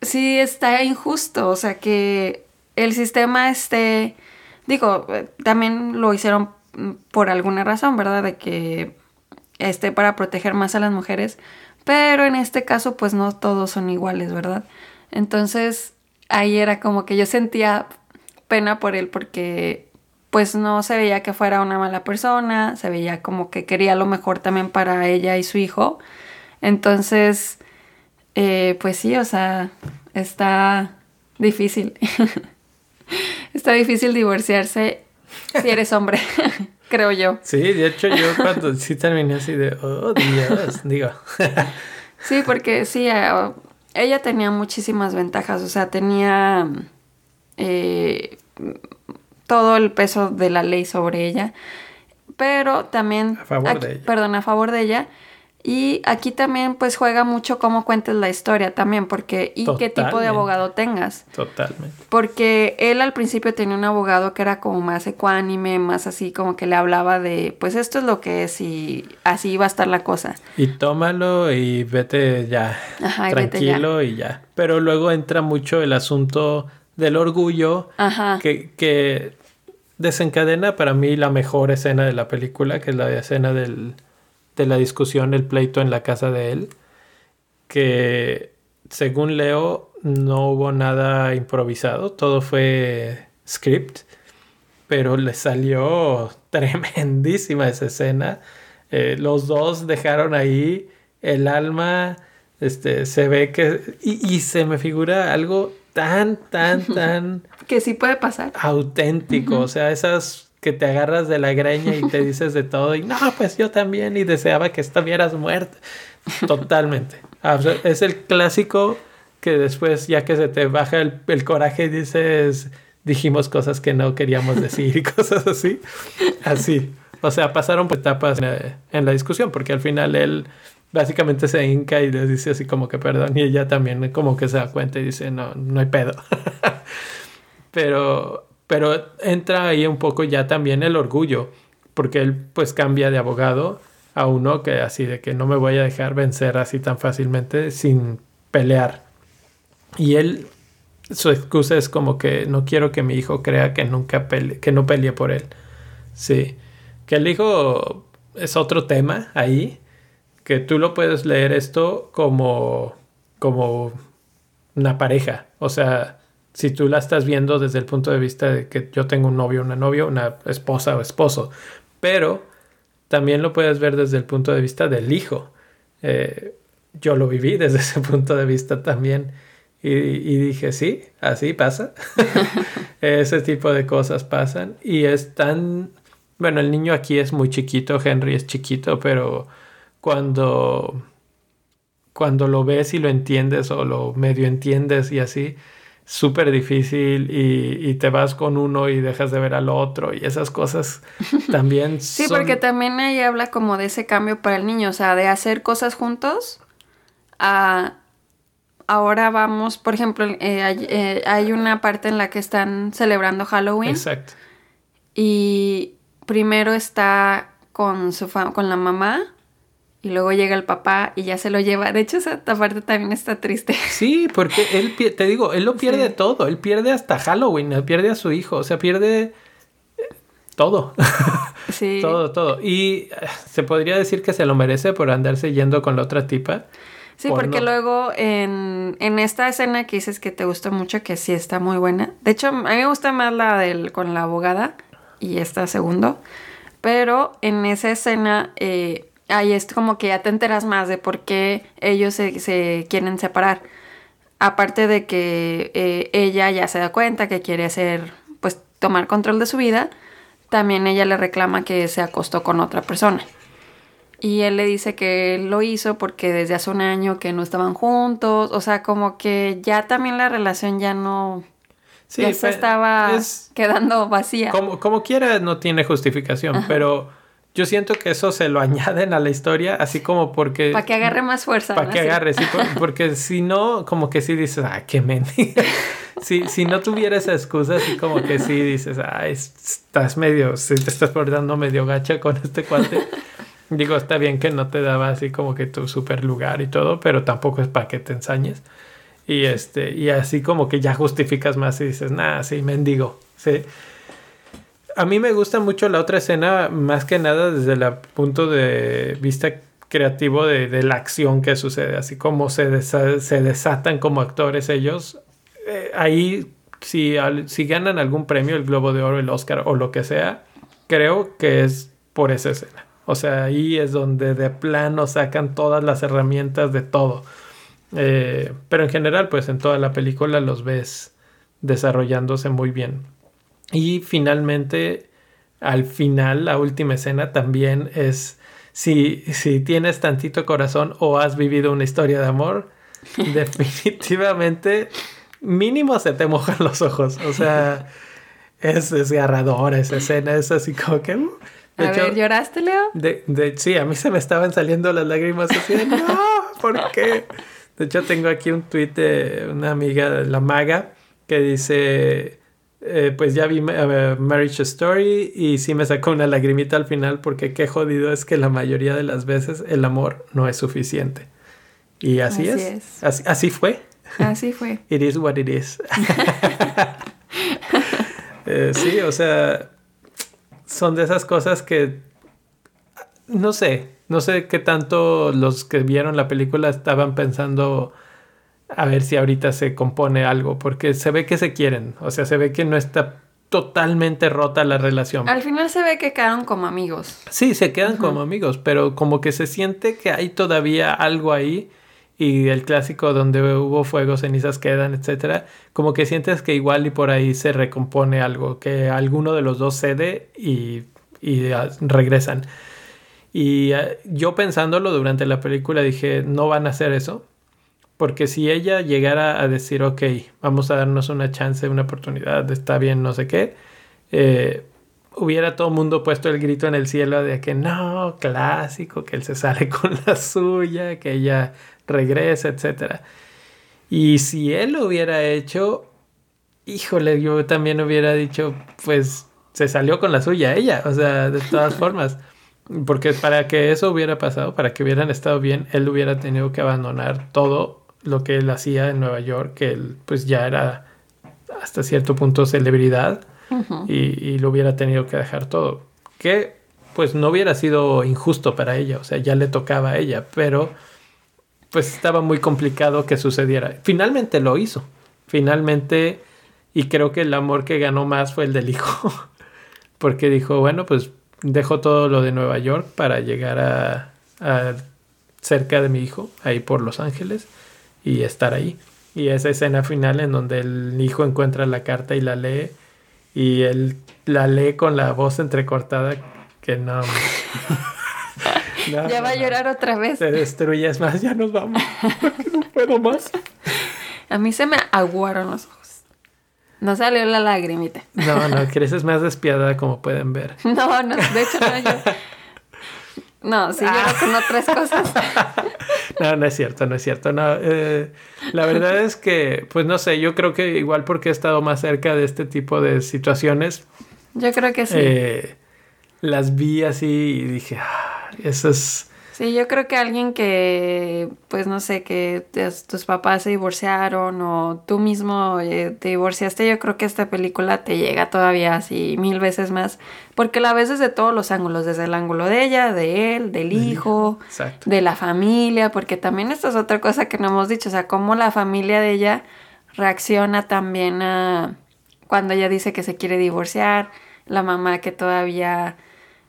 sí está injusto, o sea, que el sistema esté, digo, también lo hicieron por alguna razón, ¿verdad? De que esté para proteger más a las mujeres, pero en este caso pues no todos son iguales, ¿verdad? Entonces ahí era como que yo sentía pena por él porque pues no se veía que fuera una mala persona, se veía como que quería lo mejor también para ella y su hijo. Entonces, eh, pues sí, o sea, está difícil. <laughs> está difícil divorciarse si eres hombre, <laughs> creo yo. Sí, de hecho yo cuando sí terminé así de, oh Dios, digo. sí, porque sí, eh, ella tenía muchísimas ventajas, o sea, tenía eh, todo el peso de la ley sobre ella, pero también... A favor de ella. Perdón, a favor de ella Y aquí también pues juega mucho cómo cuentes la historia también, porque y qué tipo de abogado tengas. Totalmente. Porque él al principio tenía un abogado que era como más ecuánime, más así como que le hablaba de, pues esto es lo que es y así iba a estar la cosa. Y tómalo y vete ya. Ajá, y vete tranquilo y ya. Pero luego entra mucho el asunto del orgullo Ajá. que, que desencadena para mí la mejor escena de la película, que es la escena del, de la discusión, el pleito en la casa de él, que según leo no hubo nada improvisado, todo fue script, pero le salió <laughs> tremendísima esa escena. Eh, los dos dejaron ahí el alma, este, se ve que, y, y se me figura algo tan, tan, <laughs> tan Que sí puede pasar. auténtico, o sea, esas que te agarras de la greña y te dices de todo y no, pues yo también y deseaba que estuvieras muerta. Totalmente. Es el clásico que después ya que se te baja el, el coraje dices, dijimos cosas que no queríamos decir y <laughs> cosas así. Así. O sea, pasaron por etapas en, en la discusión porque al final él básicamente se hinca y les dice así como que perdón y ella también como que se da cuenta y dice no, no hay pedo. <laughs> pero, pero entra ahí un poco ya también el orgullo porque él pues cambia de abogado a uno que así de que no me voy a dejar vencer así tan fácilmente sin pelear. Y él, su excusa es como que no quiero que mi hijo crea que nunca pele que no peleé por él. Sí. Que el hijo es otro tema ahí, que tú lo puedes leer esto como, como una pareja. O sea, si tú la estás viendo desde el punto de vista de que yo tengo un novio, una novia, una esposa o esposo. Pero también lo puedes ver desde el punto de vista del hijo. Eh, yo lo viví <laughs> desde ese punto de vista también. Y, y dije, sí, así pasa. <laughs> ese tipo de cosas pasan. Y es tan... Bueno, el niño aquí es muy chiquito, Henry es chiquito, pero cuando, cuando lo ves y lo entiendes o lo medio entiendes y así, súper difícil y, y, te vas con uno y dejas de ver al otro y esas cosas <laughs> también Sí, son... porque también ahí habla como de ese cambio para el niño, o sea, de hacer cosas juntos a ahora vamos, por ejemplo, eh, hay, eh, hay, una parte en la que están celebrando Halloween. Exacto. Y primero está con su con la mamá y luego llega el papá y ya se lo lleva. De hecho, esa parte también está triste. Sí, porque él, te digo, él lo pierde sí. todo. Él pierde hasta Halloween, él pierde a su hijo, o sea, pierde todo. <laughs> Sí. todo, todo. Y se podría decir que se lo merece por andarse yendo con la otra tipa. Sí, porque no. luego en, en, esta escena que dices que te gustó mucho, que sí está muy buena. De hecho, a mí me gusta más la del con la abogada y esta segundo. Pero en esa escena, eh, ahí es como que ya te enteras más de por qué ellos se, se quieren separar. Aparte de que eh, ella ya se da cuenta que quiere hacer, pues, tomar control de su vida, también ella le reclama que se acostó con otra persona. Y él le dice que lo hizo porque desde hace un año que no estaban juntos. O sea, como que ya también la relación ya no. Sí, ya se estaba es, quedando vacía. Como, como, quiera, no tiene justificación, Ajá. pero yo siento que eso se lo <laughs> añaden a la historia, así como porque. Para que agarre más fuerza. Para ¿no? que agarre, sí, <laughs> porque si no, como que sí dices, ah, qué mentira. <laughs> si, si no tuviera esa excusa, así como que sí dices, ah, estás medio, si te estás portando medio gacha con este cuate. Digo, está bien que no te daba así como que tu super lugar y todo, pero tampoco es para que te ensañes. Y este, y así como que ya justificas más y dices, nah, sí, mendigo. Sí. A mí me gusta mucho la otra escena, más que nada desde el punto de vista creativo de, la acción que sucede, así como se, desa se desatan como actores ellos. Eh, ahí, si ganan algún premio, el Globo de Oro, el Oscar o lo que sea, creo que es por esa escena. O sea, ahí es donde de plano sacan todas las herramientas de todo. Eh, pero en general, pues en toda la película los ves desarrollándose muy bien. Y finalmente, al final, la última escena también es, si, si tienes tantito corazón o has vivido una historia de amor, <laughs> definitivamente mínimo se te mojan los ojos. O sea, es desgarradora esa escena, es así como que... Uh, a ver, ¿lloraste, Leo? De, de, sí, a mí se me estaban saliendo las lágrimas así de, no, ¿por qué? De hecho, tengo aquí un tuit de una amiga, la maga, que dice, eh, pues ya vi Marriage Story y sí me sacó una lagrimita al final porque qué jodido es que la mayoría de las veces el amor no es suficiente. Y así, es. Así, así, fue. Así fue. <laughs> it is what it is. <laughs> Eh, sí, o sea, son de esas cosas que no sé, no sé qué tanto los que vieron la película estaban pensando a ver si ahorita se compone algo, porque se ve que se quieren, o sea, se ve que no está totalmente rota la relación. Al final se ve que quedaron como amigos. Sí, se quedan como amigos, pero como que se siente que hay todavía algo ahí y el clásico donde hubo fuego, cenizas quedan, etcétera, como que sientes que igual y por ahí se recompone algo, que alguno de los dos cede y, y ah, regresan. Y ah, yo pensándolo durante la película dije, no van a hacer eso, porque si ella llegara a decir, ok, vamos a darnos una chance, una oportunidad, está bien, no sé qué, eh, hubiera todo el mundo puesto el grito en el cielo de que no, clásico, que él se sale <laughs> con la suya, que ella regresa, etc. Y si él lo hubiera hecho, híjole, yo también hubiera dicho, pues se salió con la suya ella, o sea, de todas <laughs> formas. Porque para que eso hubiera pasado, para que hubieran estado bien, él hubiera tenido que abandonar todo lo que él hacía en Nueva York, que él pues ya era hasta cierto punto celebridad y, y, lo hubiera tenido que dejar todo. Que pues no hubiera sido injusto para ella, o sea, ya le tocaba a ella, pero pues estaba muy complicado que sucediera. Finalmente lo hizo. Finalmente, y creo que el amor que ganó más fue el del hijo. <laughs> Porque dijo, bueno, pues dejo todo lo de Nueva York para llegar a, cerca de mi hijo, ahí por Los Ángeles, y estar ahí. Y esa escena final en donde el hijo encuentra la carta y la lee, y él la lee con la voz entrecortada, que no. <laughs> ya va a llorar otra vez. Se destruye, es más, ya nos vamos. <laughs> <laughs> no puedo más. A mí se me aguaron los ojos. No salió la lagrimita. No, no, creces más despiadada como pueden ver. No, no, de hecho no, yo... No, sí lloro con otras cosas. No, no es cierto, no es cierto. No, eh, la verdad es que, pues no sé, yo creo que igual porque he estado más cerca de este tipo de situaciones. Yo creo que sí. Eh, las vi así y dije, eso es... Sí, yo creo que alguien que, pues no sé, que tus papás se divorciaron o tú mismo eh, te divorciaste, yo creo que esta película te llega todavía así mil veces más, porque la ves desde todos los ángulos, desde el ángulo de ella, de él, del hijo, de la familia, porque también esto es otra cosa que no hemos dicho, o sea, cómo la familia de ella reacciona también a cuando ella dice que se quiere divorciar, la mamá que todavía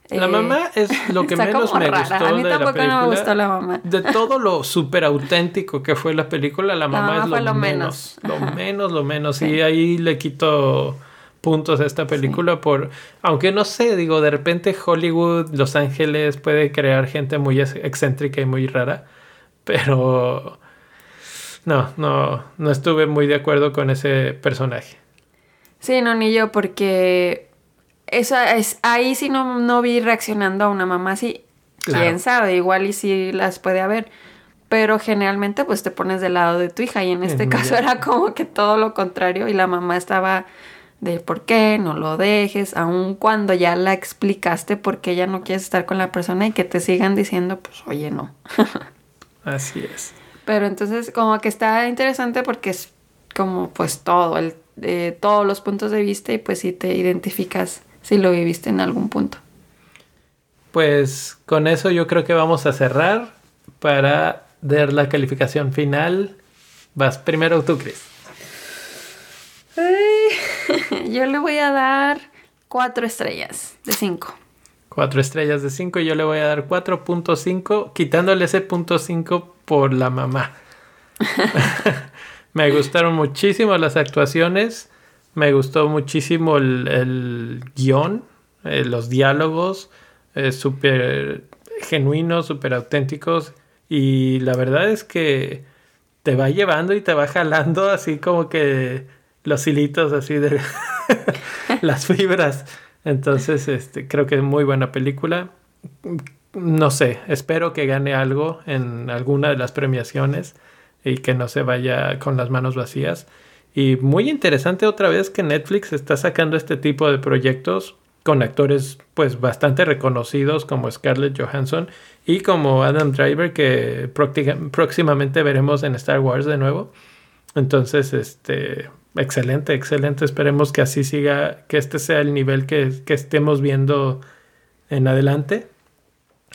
la eh, mamá es lo que menos me gustó a mí de la película. No me gustó la mamá. De todo lo súper auténtico que fue la película, la mamá, es lo, menos. Lo menos, lo menos. Y ahí le quito puntos a esta película por... Aunque no sé, digo, de repente Hollywood, Los Ángeles puede crear gente muy excéntrica y muy rara. Pero... No, no, no estuve muy de acuerdo con ese personaje. Sí, no, ni yo, porque esa es, ahí sí no, no vi reaccionando a una mamá así. Quién sabe, igual y sí las puede haber. Pero generalmente pues te pones del lado de tu hija y en este caso era como que todo lo contrario y la mamá estaba de por qué no lo dejes, aun cuando ya la explicaste por qué ya no quieres estar con la persona y que te sigan diciendo pues oye no. <laughs> Así es. Pero entonces como que está interesante porque es como pues todo, el, de todos los puntos de vista y pues si te identificas si lo viviste en algún punto. Pues con eso yo creo que vamos a cerrar para dar la calificación final. Vas primero tú, Chris. <laughs> yo le voy a dar cuatro estrellas de cinco. Cuatro estrellas de cinco y yo le voy a dar 4.5, quitándole ese punto 5 por la mamá. <laughs> <laughs> Me gustaron muchísimo las actuaciones. Me gustó muchísimo el, guion, eh, los diálogos, eh, súper genuinos, súper auténticos. Y la verdad es que te va llevando y te va jalando así como que los hilitos así de <laughs> las fibras. Entonces, este, creo que es muy buena película. No sé, espero que gane algo en alguna de las premiaciones y que no se vaya con las manos vacías. Y muy interesante otra vez que Netflix está sacando este tipo de proyectos con actores pues bastante reconocidos como Scarlett Johansson y como Adam Driver que próximamente veremos en Star Wars de nuevo. Entonces, este, excelente, excelente. Esperemos que así siga, que este sea el nivel que, que estemos viendo en adelante.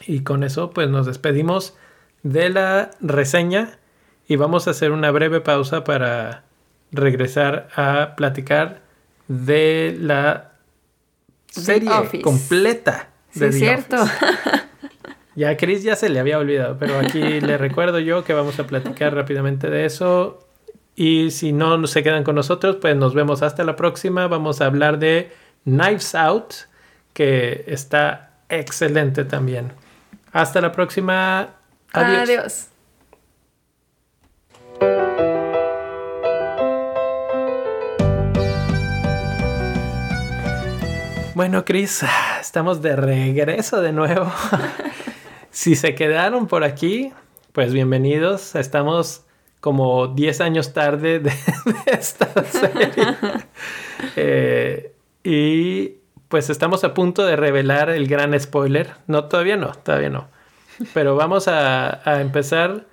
Y con eso pues nos despedimos de la reseña y vamos a hacer una breve pausa para regresar a platicar de la serie completa de sí, cierto. <laughs> Ya a Chris ya se le había olvidado, pero aquí le recuerdo yo que vamos a platicar rápidamente de eso. Y si no se quedan con nosotros, pues nos vemos hasta la próxima. Vamos a hablar de Knives Out, que está excelente también. Hasta la próxima. Adiós. Adiós. Bueno, Chris, <sighs> estamos de regreso de nuevo. <laughs> si se quedaron por aquí, pues bienvenidos. Estamos como 10 años tarde <laughs> de, esta serie. Eh, y pues estamos a punto de revelar el gran spoiler. No, todavía no, todavía no. Pero vamos a, a empezar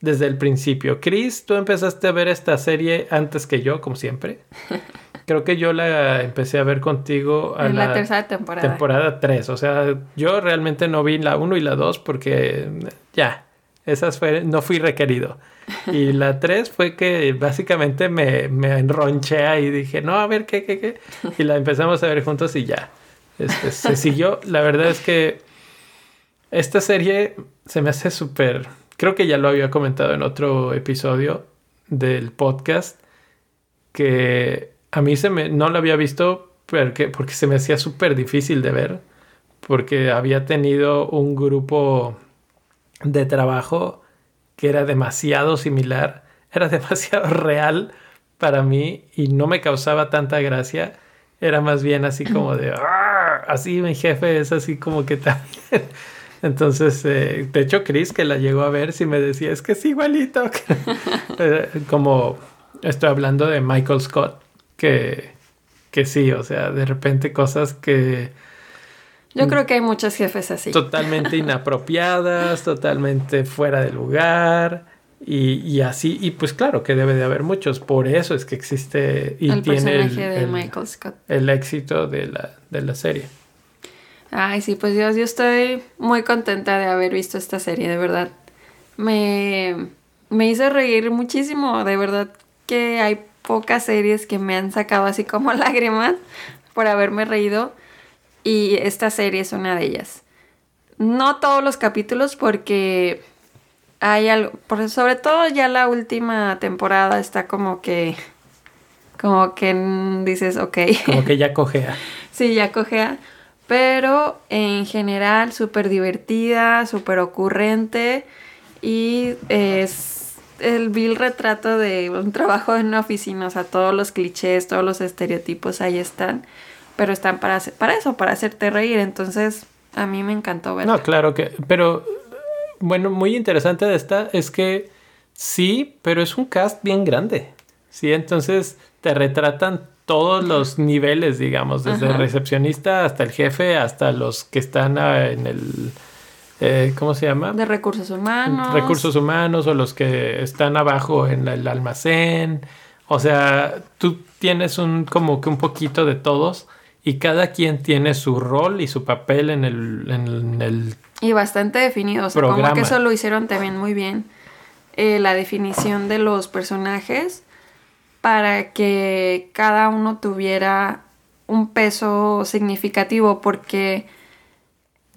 desde el principio. Chris, tú empezaste a ver esta serie antes que yo, como siempre. Creo que yo la empecé a ver contigo en la, tercera temporada. Temporada 3. O sea, yo realmente no vi la 1 y la 2 porque ya, esas fue, no fui requerido. Y la <laughs> 3 fue que básicamente me, me enronché ahí y dije, no, a ver, ¿qué, qué, qué? Y la empezamos a ver juntos y ya. Este, se <laughs> siguió. La verdad es que esta serie se me hace súper... Creo que ya lo había comentado en otro episodio del podcast, que a mí se me, no lo había visto porque, porque se me hacía súper difícil de ver, porque había tenido un grupo de trabajo que era demasiado similar, era <laughs> demasiado real para mí y no me causaba tanta gracia. Era más bien así como de, así mi jefe es así como que también. <laughs> Entonces, eh, de hecho, Chris, que la llegó a ver, sí me decía, es que es igualito. <laughs> Eh, como estoy hablando de Michael Scott, que, que sí, o sea, de repente cosas que... Yo creo que hay muchos jefes así. Totalmente <laughs> inapropiadas, totalmente fuera de lugar. Y, y, así, y pues claro que debe de haber muchos, por eso es que existe y el tiene personaje de Michael Scott. el éxito de la, de la serie. Ay, sí, pues yo, yo estoy muy contenta de haber visto esta serie, de verdad. Me, me hizo reír muchísimo, de verdad que hay pocas series que me han sacado así como <laughs> lágrimas por haberme reído y esta serie es una de ellas. No todos los capítulos porque hay algo, sobre todo ya la última temporada está como que, como que dices, ok. Como que ya <laughs> cojea. sí, ya cojea. Pero en general súper divertida, súper ocurrente y es el vil retrato de un trabajo en una oficina, o sea, todos los clichés, todos los estereotipos ahí están, pero están para, para eso, para hacerte reír, entonces a mí me encantó verlo. No, claro que, pero bueno, muy interesante de esta es que sí, pero es un cast bien grande, sí, entonces te retratan todos los niveles, digamos, desde el recepcionista hasta el jefe, hasta los que están en el eh, ¿cómo se llama? De recursos humanos. Recursos humanos o los que están abajo en el almacén. O sea, tú tienes un como que un poquito de todos y cada quien tiene su rol y su papel en el, en el y bastante definido, o sea, como que eso lo hicieron también muy bien. Eh, la definición de los personajes para que cada uno tuviera un peso significativo porque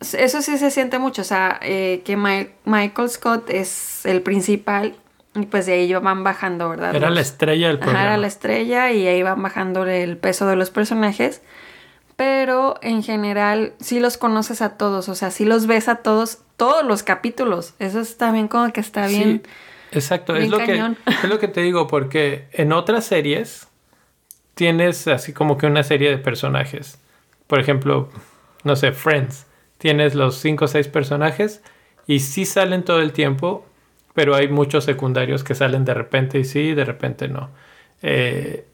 eso sí se siente mucho, o sea, eh, que Michael Scott es el principal y pues de ahí van bajando, ¿verdad? Era la estrella del programa. era la estrella y ahí van bajando el peso de los personajes. Pero en general sí los conoces a todos, o sea, sí los ves a todos, todos los capítulos. Eso es también como que está bien. exacto, es, lo que, <laughs> es lo que te digo, porque en otras series tienes así como que una serie de personajes por ejemplo, no sé, Friends. Tienes los cinco o seis personajes y sí salen todo el tiempo, pero hay muchos secundarios que salen de repente y sí, de repente no. Eh,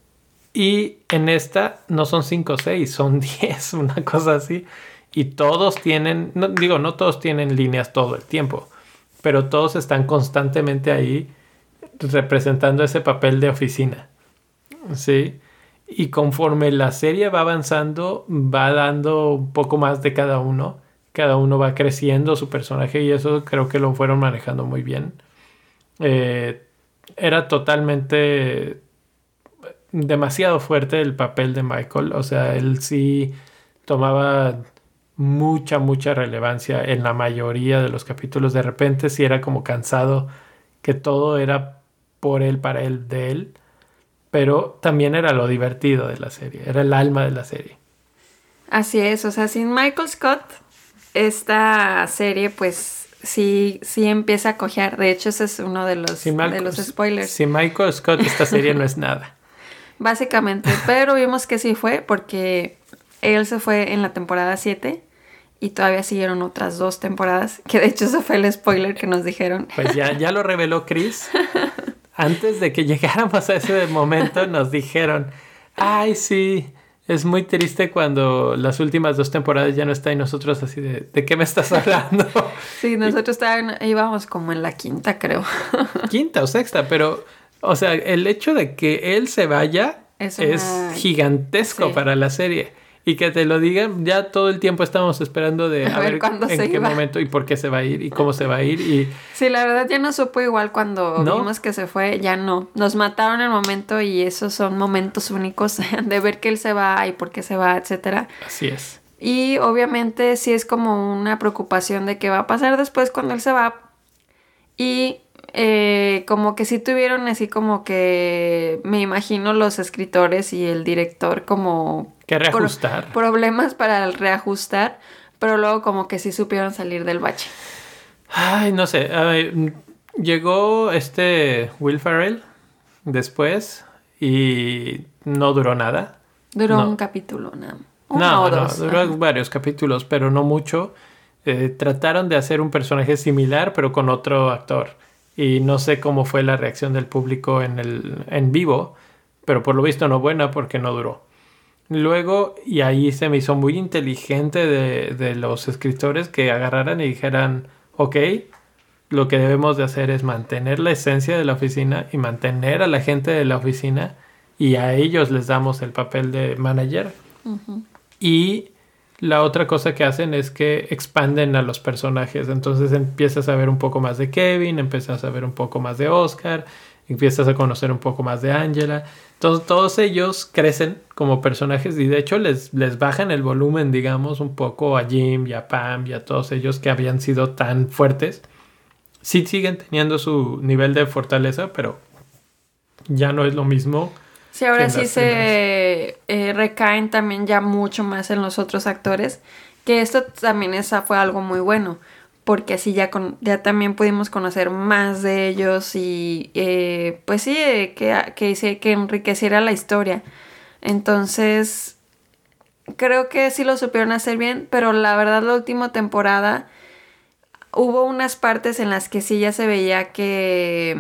y en esta no son cinco o seis, son <laughs> diez, una cosa así. Y todos tienen, digo, no todos tienen líneas todo el tiempo, pero todos están constantemente ahí representando ese papel de oficina. ¿Sí? Y conforme la serie va avanzando, va dando un poco más de cada uno. Cada uno va creciendo su personaje y eso creo que lo fueron manejando muy bien. Eh, era totalmente demasiado fuerte el papel de Michael. O sea, él sí tomaba mucha, mucha relevancia en la mayoría de los capítulos. De repente sí era como cansado que todo era por él, para él, de él pero también era lo divertido de la serie, era el alma de la serie. Así es, o sea, sin Michael Scott, esta serie pues sí, sí empieza a cojear. De hecho, ese es uno de los, de los spoilers. Sin Michael Scott, esta serie no es nada. <laughs> Básicamente, pero vimos que sí fue porque él se fue en la temporada 7 y todavía siguieron otras dos temporadas, que de hecho eso fue el spoiler que nos dijeron. Pues ya, ya lo reveló Chris. <laughs> antes de que llegáramos a ese momento nos dijeron, ay, sí, es muy triste cuando las últimas dos temporadas ya no está y nosotros así de, ¿de qué me estás hablando? <laughs> Sí, nosotros íbamos como en la quinta, creo. <laughs> Quinta o sexta, pero, o sea, el hecho de que él se vaya es, gigantesco para la serie y que te lo digan, ya todo el tiempo estamos esperando de a, ver, en qué momento y por qué se va a ir y cómo se va a ir. Y... Sí, la verdad ya no supo igual cuando vimos que se fue, ya no. Nos mataron el momento y esos son momentos únicos <laughs> de ver que él se va y por qué se va, etcétera. Así es. Y obviamente sí es como una preocupación de qué va a pasar después cuando él se va. Y eh, como que sí tuvieron así como que me imagino los escritores y el director como que reajustar. problemas para reajustar pero luego como que sí supieron salir del bache. Ay no sé llegó este Will Ferrell después y no duró nada. Duró un capítulo nada no, no, duró varios capítulos pero no mucho. Eh, trataron de hacer un personaje similar pero con otro actor. Y no sé cómo fue la reacción del público en, el, en vivo, pero por lo visto no buena porque no duró. Luego, y ahí se me hizo muy inteligente de, de los escritores que agarraran y dijeran, ok, lo que debemos de hacer es mantener la esencia de la oficina y mantener a la gente de la oficina y a ellos les damos el papel de manager. Y la otra cosa que hacen es que expanden a los personajes. Entonces empiezas a ver un poco más de Kevin, empiezas a ver un poco más de Oscar, empiezas a conocer un poco más de Angela. Entonces todos ellos crecen como personajes y de hecho les, les bajan el volumen, digamos, un poco a Jim y a Pam y a todos ellos que habían sido tan fuertes. Sí siguen teniendo su nivel de fortaleza, pero ya no es lo mismo Sí, ahora sí se eh, recaen también ya mucho más en los otros actores, que esto también esa fue algo muy bueno, porque así ya, con, ya también pudimos conocer más de ellos y eh, pues sí, eh, que, que, que enriqueciera la historia. Entonces, creo que sí lo supieron hacer bien, pero la verdad la última temporada hubo unas partes en las que sí ya se veía que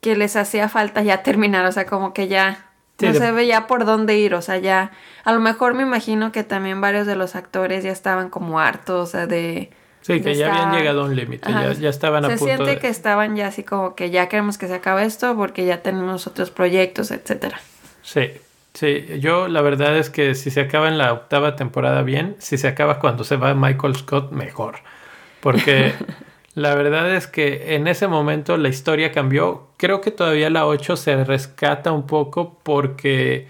que les hacía falta ya terminar, o sea, como que ya no se veía por dónde ir, o sea, ya a lo mejor me imagino que también varios de los actores ya estaban como hartos, o sea, de... Sí, que ya habían llegado a un límite, ya, estaban a punto Se siente que estaban ya así como que ya queremos que se acabe esto porque ya tenemos otros proyectos, etcétera. Sí, sí, yo la verdad es que si se acaba en la octava temporada bien, si se acaba cuando se va Michael Scott, mejor. Porque <laughs> La verdad es que en ese momento la historia cambió. Creo que todavía la 8 se rescata un poco porque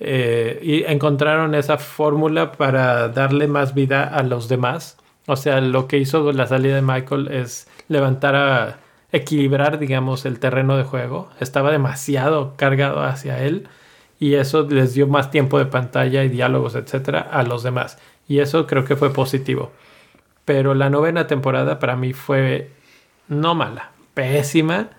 eh, encontraron esa fórmula para darle más vida a los demás. O sea, lo que hizo la salida de Michael es levantar a equilibrar, digamos, el terreno de juego. Estaba demasiado cargado hacia él y eso les dio más tiempo de pantalla y diálogos, etcétera, a los demás. Y eso creo que fue positivo. Pero la novena temporada para mí fue no mala, pésima.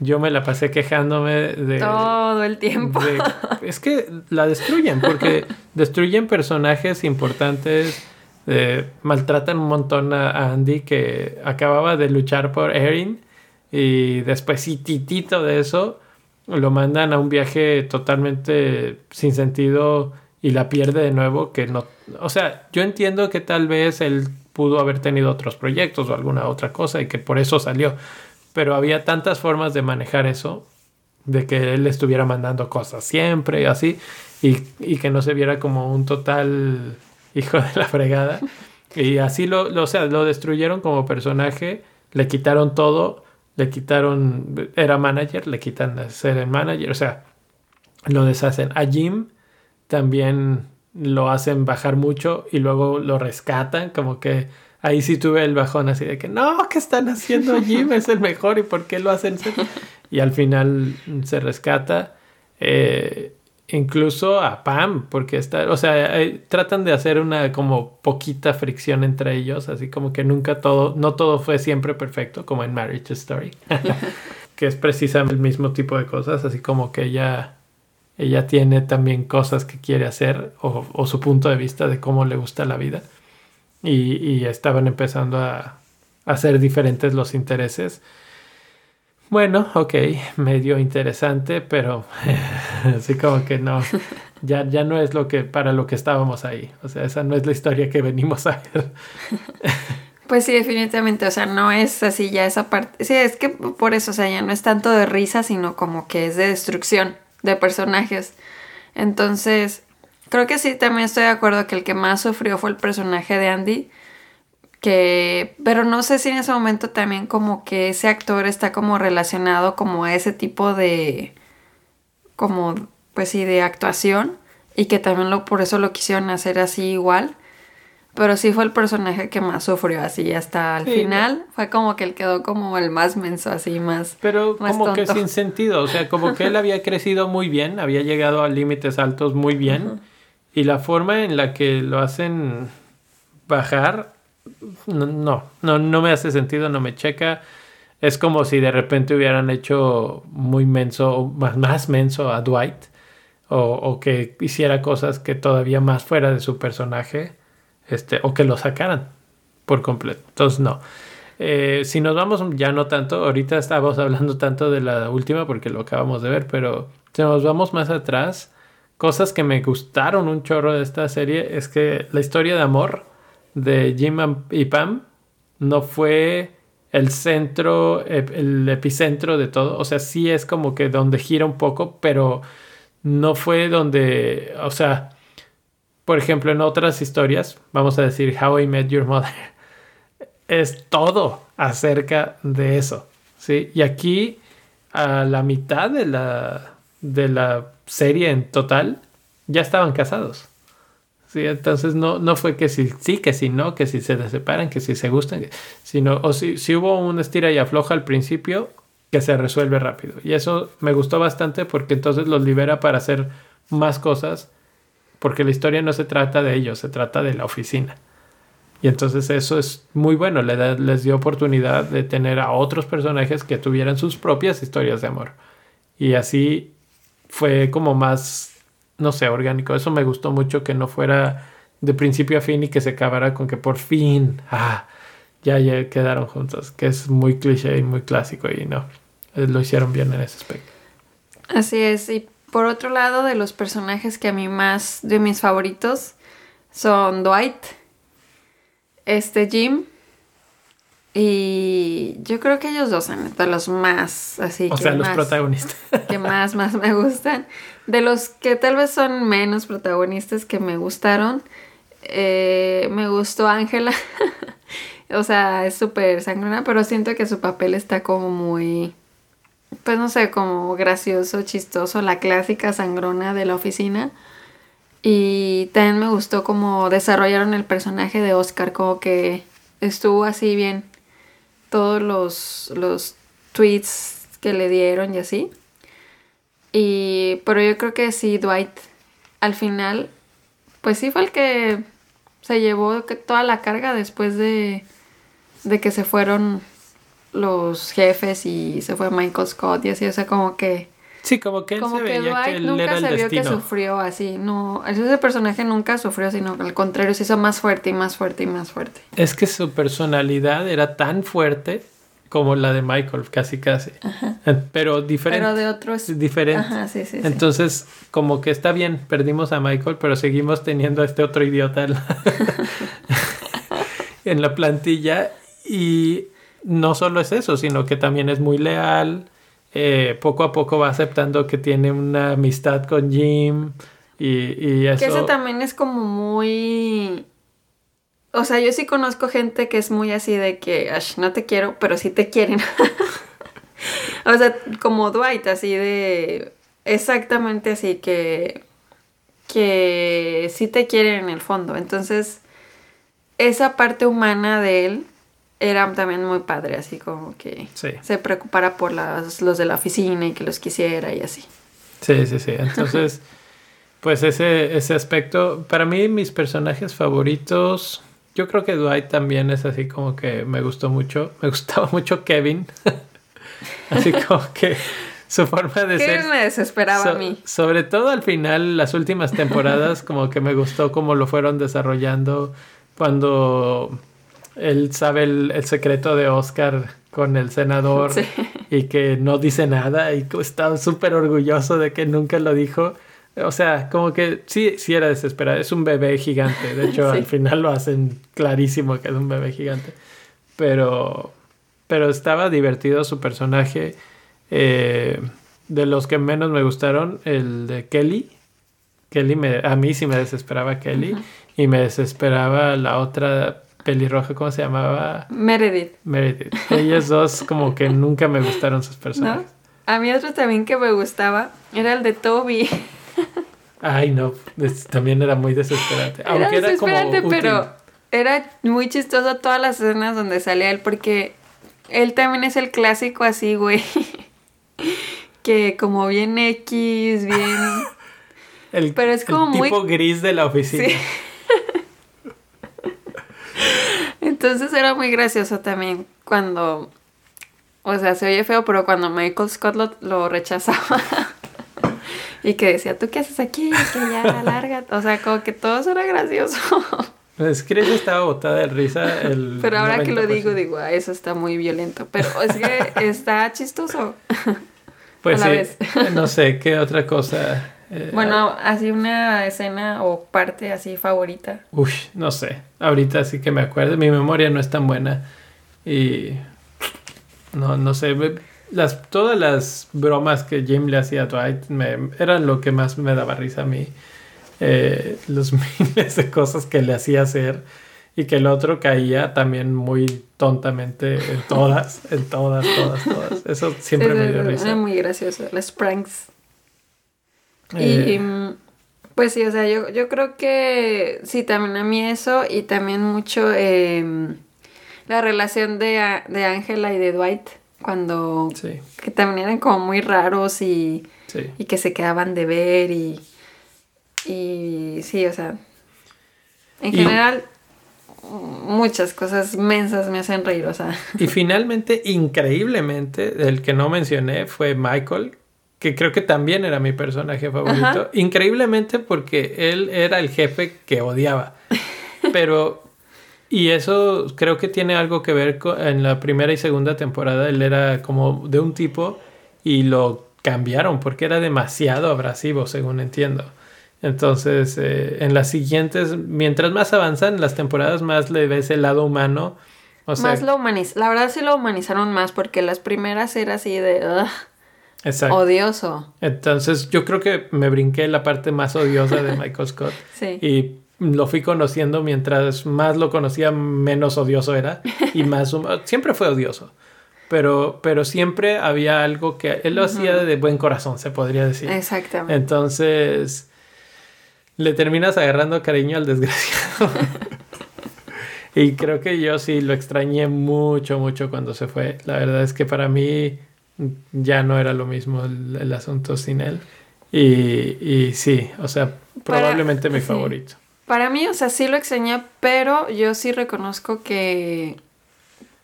yo me la pasé quejándome de... Todo el tiempo. de- <laughs> es que la destruyen, porque destruyen personajes importantes, eh, maltratan un montón a, Andy que acababa de luchar por Erin y después titito de eso, lo mandan a un viaje totalmente sin sentido y la pierde de nuevo, que no... O sea, yo entiendo que tal vez él pudo haber tenido otros proyectos o alguna otra cosa y que por eso salió, pero había tantas formas de manejar eso, de que él estuviera mandando cosas siempre y así, y, y que no se viera como un total hijo de la fregada. Y así lo, lo, o sea, lo destruyeron como personaje, le quitaron todo, le quitaron, era manager, le quitan a ser el manager, o sea, lo deshacen. A Jim también lo hacen bajar mucho y luego lo rescatan, como que ahí sí tuve el bajón así de que no, ¿qué están haciendo <laughs> Jim? Es el mejor y ¿por qué lo hacen? Y al final se rescata. Eh, incluso a Pam, porque está, o sea, eh, tratan de hacer una como poquita fricción entre ellos, así como que nunca todo, no todo fue siempre perfecto, como en Marriage Story, <laughs> que es precisamente el mismo tipo de cosas, así como que ella, ella tiene también cosas que quiere hacer o, o su punto de vista de cómo le gusta la vida y, estaban empezando a, a ser diferentes los intereses. Bueno, ok, medio interesante, pero <laughs> así como que no, ya, ya no es lo que para lo que estábamos ahí. O sea, esa no es la historia que venimos a ver. <laughs> Pues sí, definitivamente, o sea, no es así ya esa parte. Sí, es que por eso, o sea, ya no es tanto de risa, sino como que es de destrucción de personajes. Entonces, creo que sí, también estoy de acuerdo que el que más sufrió fue el personaje de Andy que pero no sé si en ese momento también como que ese actor está como relacionado como a ese tipo de como pues sí de actuación y que también lo por eso lo quisieron hacer así igual pero sí fue el personaje que más sufrió así hasta el Sí, final. fue como que él quedó como el más menso así más Pero más como que sin sentido, o sea, como que él había <laughs> crecido muy bien, había llegado a límites altos muy bien, y la forma en la que lo hacen bajar, no, no, no, me hace sentido, no me checa. Es como si de repente hubieran hecho muy menso, más, más menso a Dwight, o, o que hiciera cosas que todavía más fuera de su personaje, este, o que lo sacaran por completo. Entonces, no. Eh, si nos vamos ya no tanto, ahorita estamos hablando tanto de la última porque lo acabamos de ver, pero si nos vamos más atrás, cosas que me gustaron un chorro de esta serie es que la historia de amor de Jim y Pam no fue el centro, el epicentro de todo, o sea, sí es como que donde gira un poco, pero no fue donde, o sea, por ejemplo, en otras historias, vamos a decir How I Met Your Mother, <laughs> es todo acerca de eso, ¿sí? Y aquí, a la mitad de la, de la serie en total, ya estaban casados. Sí, entonces no, no fue que si sí, que si no, que si se separan, que si se gustan, sino, o si, si hubo un estira y afloja al principio, que se resuelve rápido. Y eso me gustó bastante porque entonces los libera para hacer más cosas, porque la historia no se trata de ellos, se trata de la oficina. Y entonces eso es muy bueno, le da- les dio oportunidad de tener a otros personajes que tuvieran sus propias historias de amor. Y así fue como más, no sé, orgánico. Eso me gustó mucho que no fuera de principio a fin y que se acabara con que por fin, ah, ya, ya quedaron juntos, que es muy cliché y muy clásico y no, eh, lo hicieron bien en ese aspecto. Así es, y por otro lado, de los personajes que a mí más, de mis favoritos, son Dwight, este Jim, y yo creo que ellos dos son de los más, así O que sea, los más, protagonistas. que más, más me gustan. De los que tal vez son menos protagonistas que me gustaron, eh, me gustó Ángela. <laughs> o sea, es súper sangrona, pero siento que su papel está como muy, pues no sé, como gracioso, chistoso, la clásica sangrona de la oficina. Y también me gustó como desarrollaron el personaje de Oscar, como que estuvo así bien todos los, los tweets que le dieron y así. Y, pero yo creo que sí, Dwight, al final, pues sí fue el que se llevó toda la carga después de, de que se fueron los jefes y se fue Michael Scott y así, o sea, como que... Sí, como que él Como se que veía que Dwight él nunca era el se vio que sufrió así, no, ese personaje nunca sufrió, sino al contrario se hizo más fuerte y más fuerte y más fuerte. Es que su personalidad era tan fuerte como la de Michael, casi casi. Eh, Pero diferente. Pero de otros... diferente. Ajá, sí, sí, sí. Entonces, como que está bien, perdimos a Michael, pero seguimos teniendo a este otro idiota en la, <laughs> en la plantilla. Y no solo es eso, sino que también es muy leal. Eh, poco a poco va aceptando que tiene una amistad con Jim. Y, y eso. Que eso también es como muy... O sea, yo sí conozco gente que es muy así de que, "Ash, no te quiero, pero sí te quieren. <laughs> o sea, como Dwight, así de... Exactamente así, que... Que sí te quieren en el fondo. Entonces, esa parte humana de él era también muy padre, así como que Sí. se preocupara por las- los de la oficina y que los quisiera y así. Sí, sí, sí. Entonces, <laughs> pues ese, ese aspecto, para mí mis personajes favoritos, yo creo que Dwight también es así como que me gustó mucho, <laughs> me gustaba mucho Kevin, <laughs> así como que su forma de Que ser... me desesperaba so- a mí. Sobre todo al final, las últimas temporadas, como que me gustó cómo lo fueron desarrollando cuando él sabe el, el secreto de Oscar con el senador Sí. y que no dice nada y está súper orgulloso de que nunca lo dijo. O sea, como que sí, sí era desesperado. Es un bebé gigante. De hecho, <laughs> Sí. al final lo hacen clarísimo que es un bebé gigante. Pero, pero estaba divertido su personaje. Eh, de los que menos me gustaron, el de Kelly. Kelly me, a mí sí me desesperaba Kelly. Y me desesperaba la otra pelirroja, ¿cómo se llamaba? Meredith. Meredith. <laughs> Ellos dos como que nunca me gustaron sus ¿No? personajes. A mí otro también que me gustaba era el de Toby. Ay, no, es- también era muy desesperante. Era Aunque era como desesperante, útil. pero era muy chistoso todas las escenas donde salía él porque él también es el clásico así, güey. <laughs> que como bien X, bien... <laughs> el, pero es el como muy- tipo gris de la oficina. Sí. Entonces era muy gracioso también cuando... O sea, se oye feo, pero cuando Michael Scott lo, lo rechazaba. <laughs> y que decía, ¿tú qué haces aquí? Que ya. <laughs> O sea, como que todo eso era gracioso. Es que ella estaba botada de risa. El <laughs> Pero ahora que lo 90%. digo, digo, "Ah, eso está muy violento. Pero es que está chistoso. Pues a la sí, vez. no sé, ¿qué otra cosa? Eh, Bueno, así una escena o parte así favorita. Uy, no sé. Ahorita sí que me acuerdo. Mi memoria no es tan buena. Y. No, no sé. Las, todas las bromas que Jim le hacía a Dwight me, eran lo que más me daba risa a mí. Eh, los <laughs> miles de cosas que le hacía hacer. Y que el otro caía también muy tontamente en todas, en todas, todas, todas. Eso siempre me dio Era risa. muy gracioso, las pranks. Eh, Y pues sí, o sea, yo, yo creo que sí, también a mí eso y también mucho em, la relación de Ángela y de Dwight cuando sí, que también eran como muy raros y, sí. y que se quedaban de ver y, y sí, o sea, en Y- general muchas cosas mensas me hacen reír, o sea, Y finalmente, increíblemente, el que no mencioné fue Michael, que creo que también era mi personaje favorito. Ajá. Increíblemente porque él era el jefe que odiaba. <laughs> Pero, y eso creo que tiene algo que ver con, en la primera y segunda temporada, él era como de un tipo y lo cambiaron porque era demasiado abrasivo, según entiendo. Entonces, eh, en las siguientes, mientras más avanzan las temporadas, más le ves el lado humano. O sea, más lo humaniz la verdad sí lo humanizaron más porque las primeras era así de "Ugh, exacto. odioso. Entonces yo creo que me brinqué la parte más odiosa de <laughs> Michael Scott Sí. y lo fui conociendo mientras más lo conocía menos odioso era y <laughs> más siempre fue odioso pero pero siempre había algo que él lo hacía de buen corazón se podría decir Exactamente. entonces le terminas agarrando cariño al desgraciado <laughs> y creo que yo sí lo extrañé mucho mucho cuando se fue la verdad es que para mí ya no era lo mismo el, el asunto sin él y, y sí o sea Para- probablemente mi sí. favorito Para mí, o sea, sí lo extrañé, pero yo sí reconozco que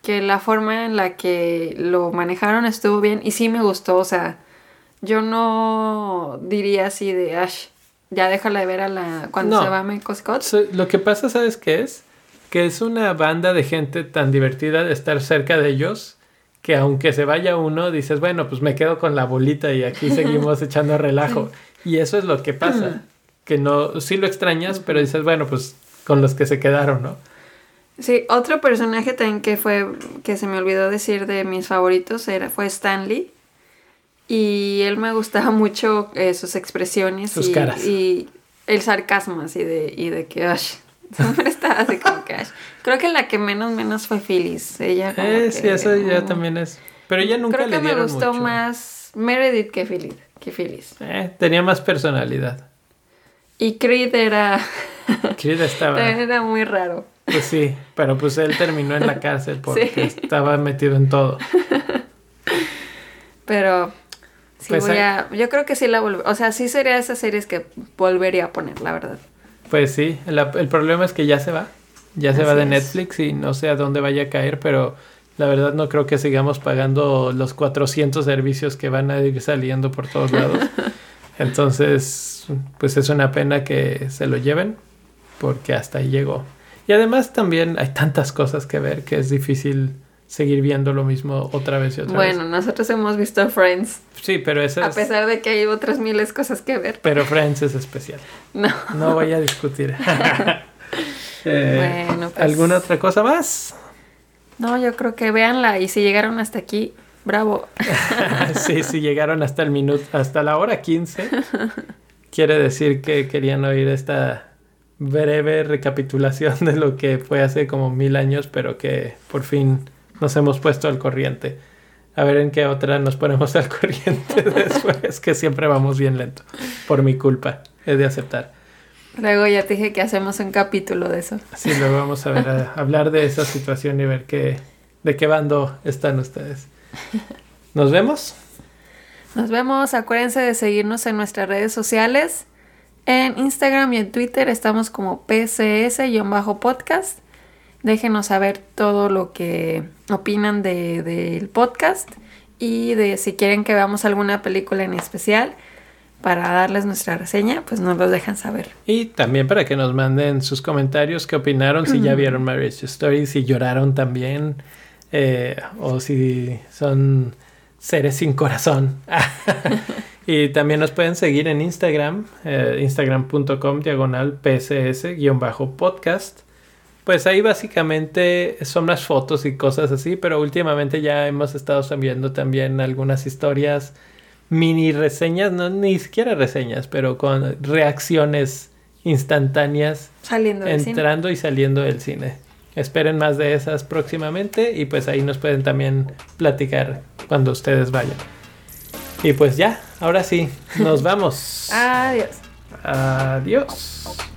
que la forma en la que lo manejaron estuvo bien y sí me gustó, o sea, yo no diría así de, Ash, ya déjala de ver a la cuando No. se va a Michael Scott. So, Lo que pasa, ¿sabes qué es? Que es una banda de gente tan divertida de estar cerca de ellos que aunque se vaya uno, dices, bueno, pues me quedo con la bolita y aquí <laughs> seguimos echando relajo. Y eso es lo que pasa. Que no, sí lo extrañas, pero dices, bueno, pues con los que se quedaron, ¿no? Sí, otro personaje también que fue, que se me olvidó decir de mis favoritos era, fue Stanley. Y él me gustaba mucho eh, sus expresiones Sus y, caras. y el sarcasmo así de, y de que Ash. <laughs> Siempre estaba así como que Ash. Creo que la que menos menos fue Phyllis. Ella como Eh, sí, que, eso ya mm, también es. Pero ella nunca Creo le que me gustó mucho. más Meredith que Phyllis. Que Phyllis. Eh, tenía más personalidad. Y Creed era, <laughs> Creed estaba. <laughs> era muy raro. Pues sí, pero pues él terminó en la cárcel porque Sí. estaba metido en todo. Pero sí Pues voy hay- a. Yo creo que sí la volver. O sea, sí sería esas series que volvería a poner, la verdad. Pues sí, la- el problema es que ya se va. Ya se Así va de es. Netflix y no sé a dónde vaya a caer, pero la verdad no creo que sigamos pagando los 400 servicios que van a ir saliendo por todos lados. <laughs> Entonces, pues es una pena que se lo lleven, porque hasta ahí llegó. Y además también hay tantas cosas que ver que es difícil seguir viendo lo mismo otra vez y otra Bueno, vez. nosotros hemos visto Friends. Sí, pero esa A es- pesar de que hay otras miles cosas que ver. Pero Friends es especial. No. No voy a discutir. <laughs> <laughs> Eh, Bueno, pues- ¿Alguna otra cosa más? No, yo creo que véanla. Y si llegaron hasta aquí, bravo. <laughs> sí, sí, llegaron hasta el minuto, hasta la hora 15. Quiere decir que querían oír esta breve recapitulación de lo que fue hace como mil años, pero que por fin nos hemos puesto al corriente. A ver en qué otra nos ponemos al corriente <laughs> después, que siempre vamos bien lento. Por mi culpa, he de aceptar. Luego ya te dije que hacemos un capítulo de eso. Sí, luego vamos a ver, a <laughs> hablar de esa situación y ver qué, de qué bando están ustedes. ¿Nos vemos? Nos vemos. Acuérdense de seguirnos en nuestras redes sociales. En Instagram y en Twitter estamos como PCS-podcast. Déjenos saber todo lo que opinan de- del podcast y de si quieren que veamos alguna película en especial para darles nuestra reseña, pues nos los dejan saber. Y también para que nos manden sus comentarios, qué opinaron, si ya vieron Marriage Story, si lloraron también, eh, o si son seres sin corazón. <laughs> y también nos pueden seguir en Instagram, eh, instagram.com diagonal pcs-podcast. Pues ahí básicamente son las fotos y cosas así, pero últimamente ya hemos estado subiendo también algunas historias, mini reseñas, no ni siquiera reseñas, pero con reacciones instantáneas Saliendo cine. entrando y saliendo del cine. Esperen más de esas próximamente y pues ahí nos pueden también platicar cuando ustedes vayan. Y pues ya, ahora sí, nos vamos. <laughs> Adiós. Adiós.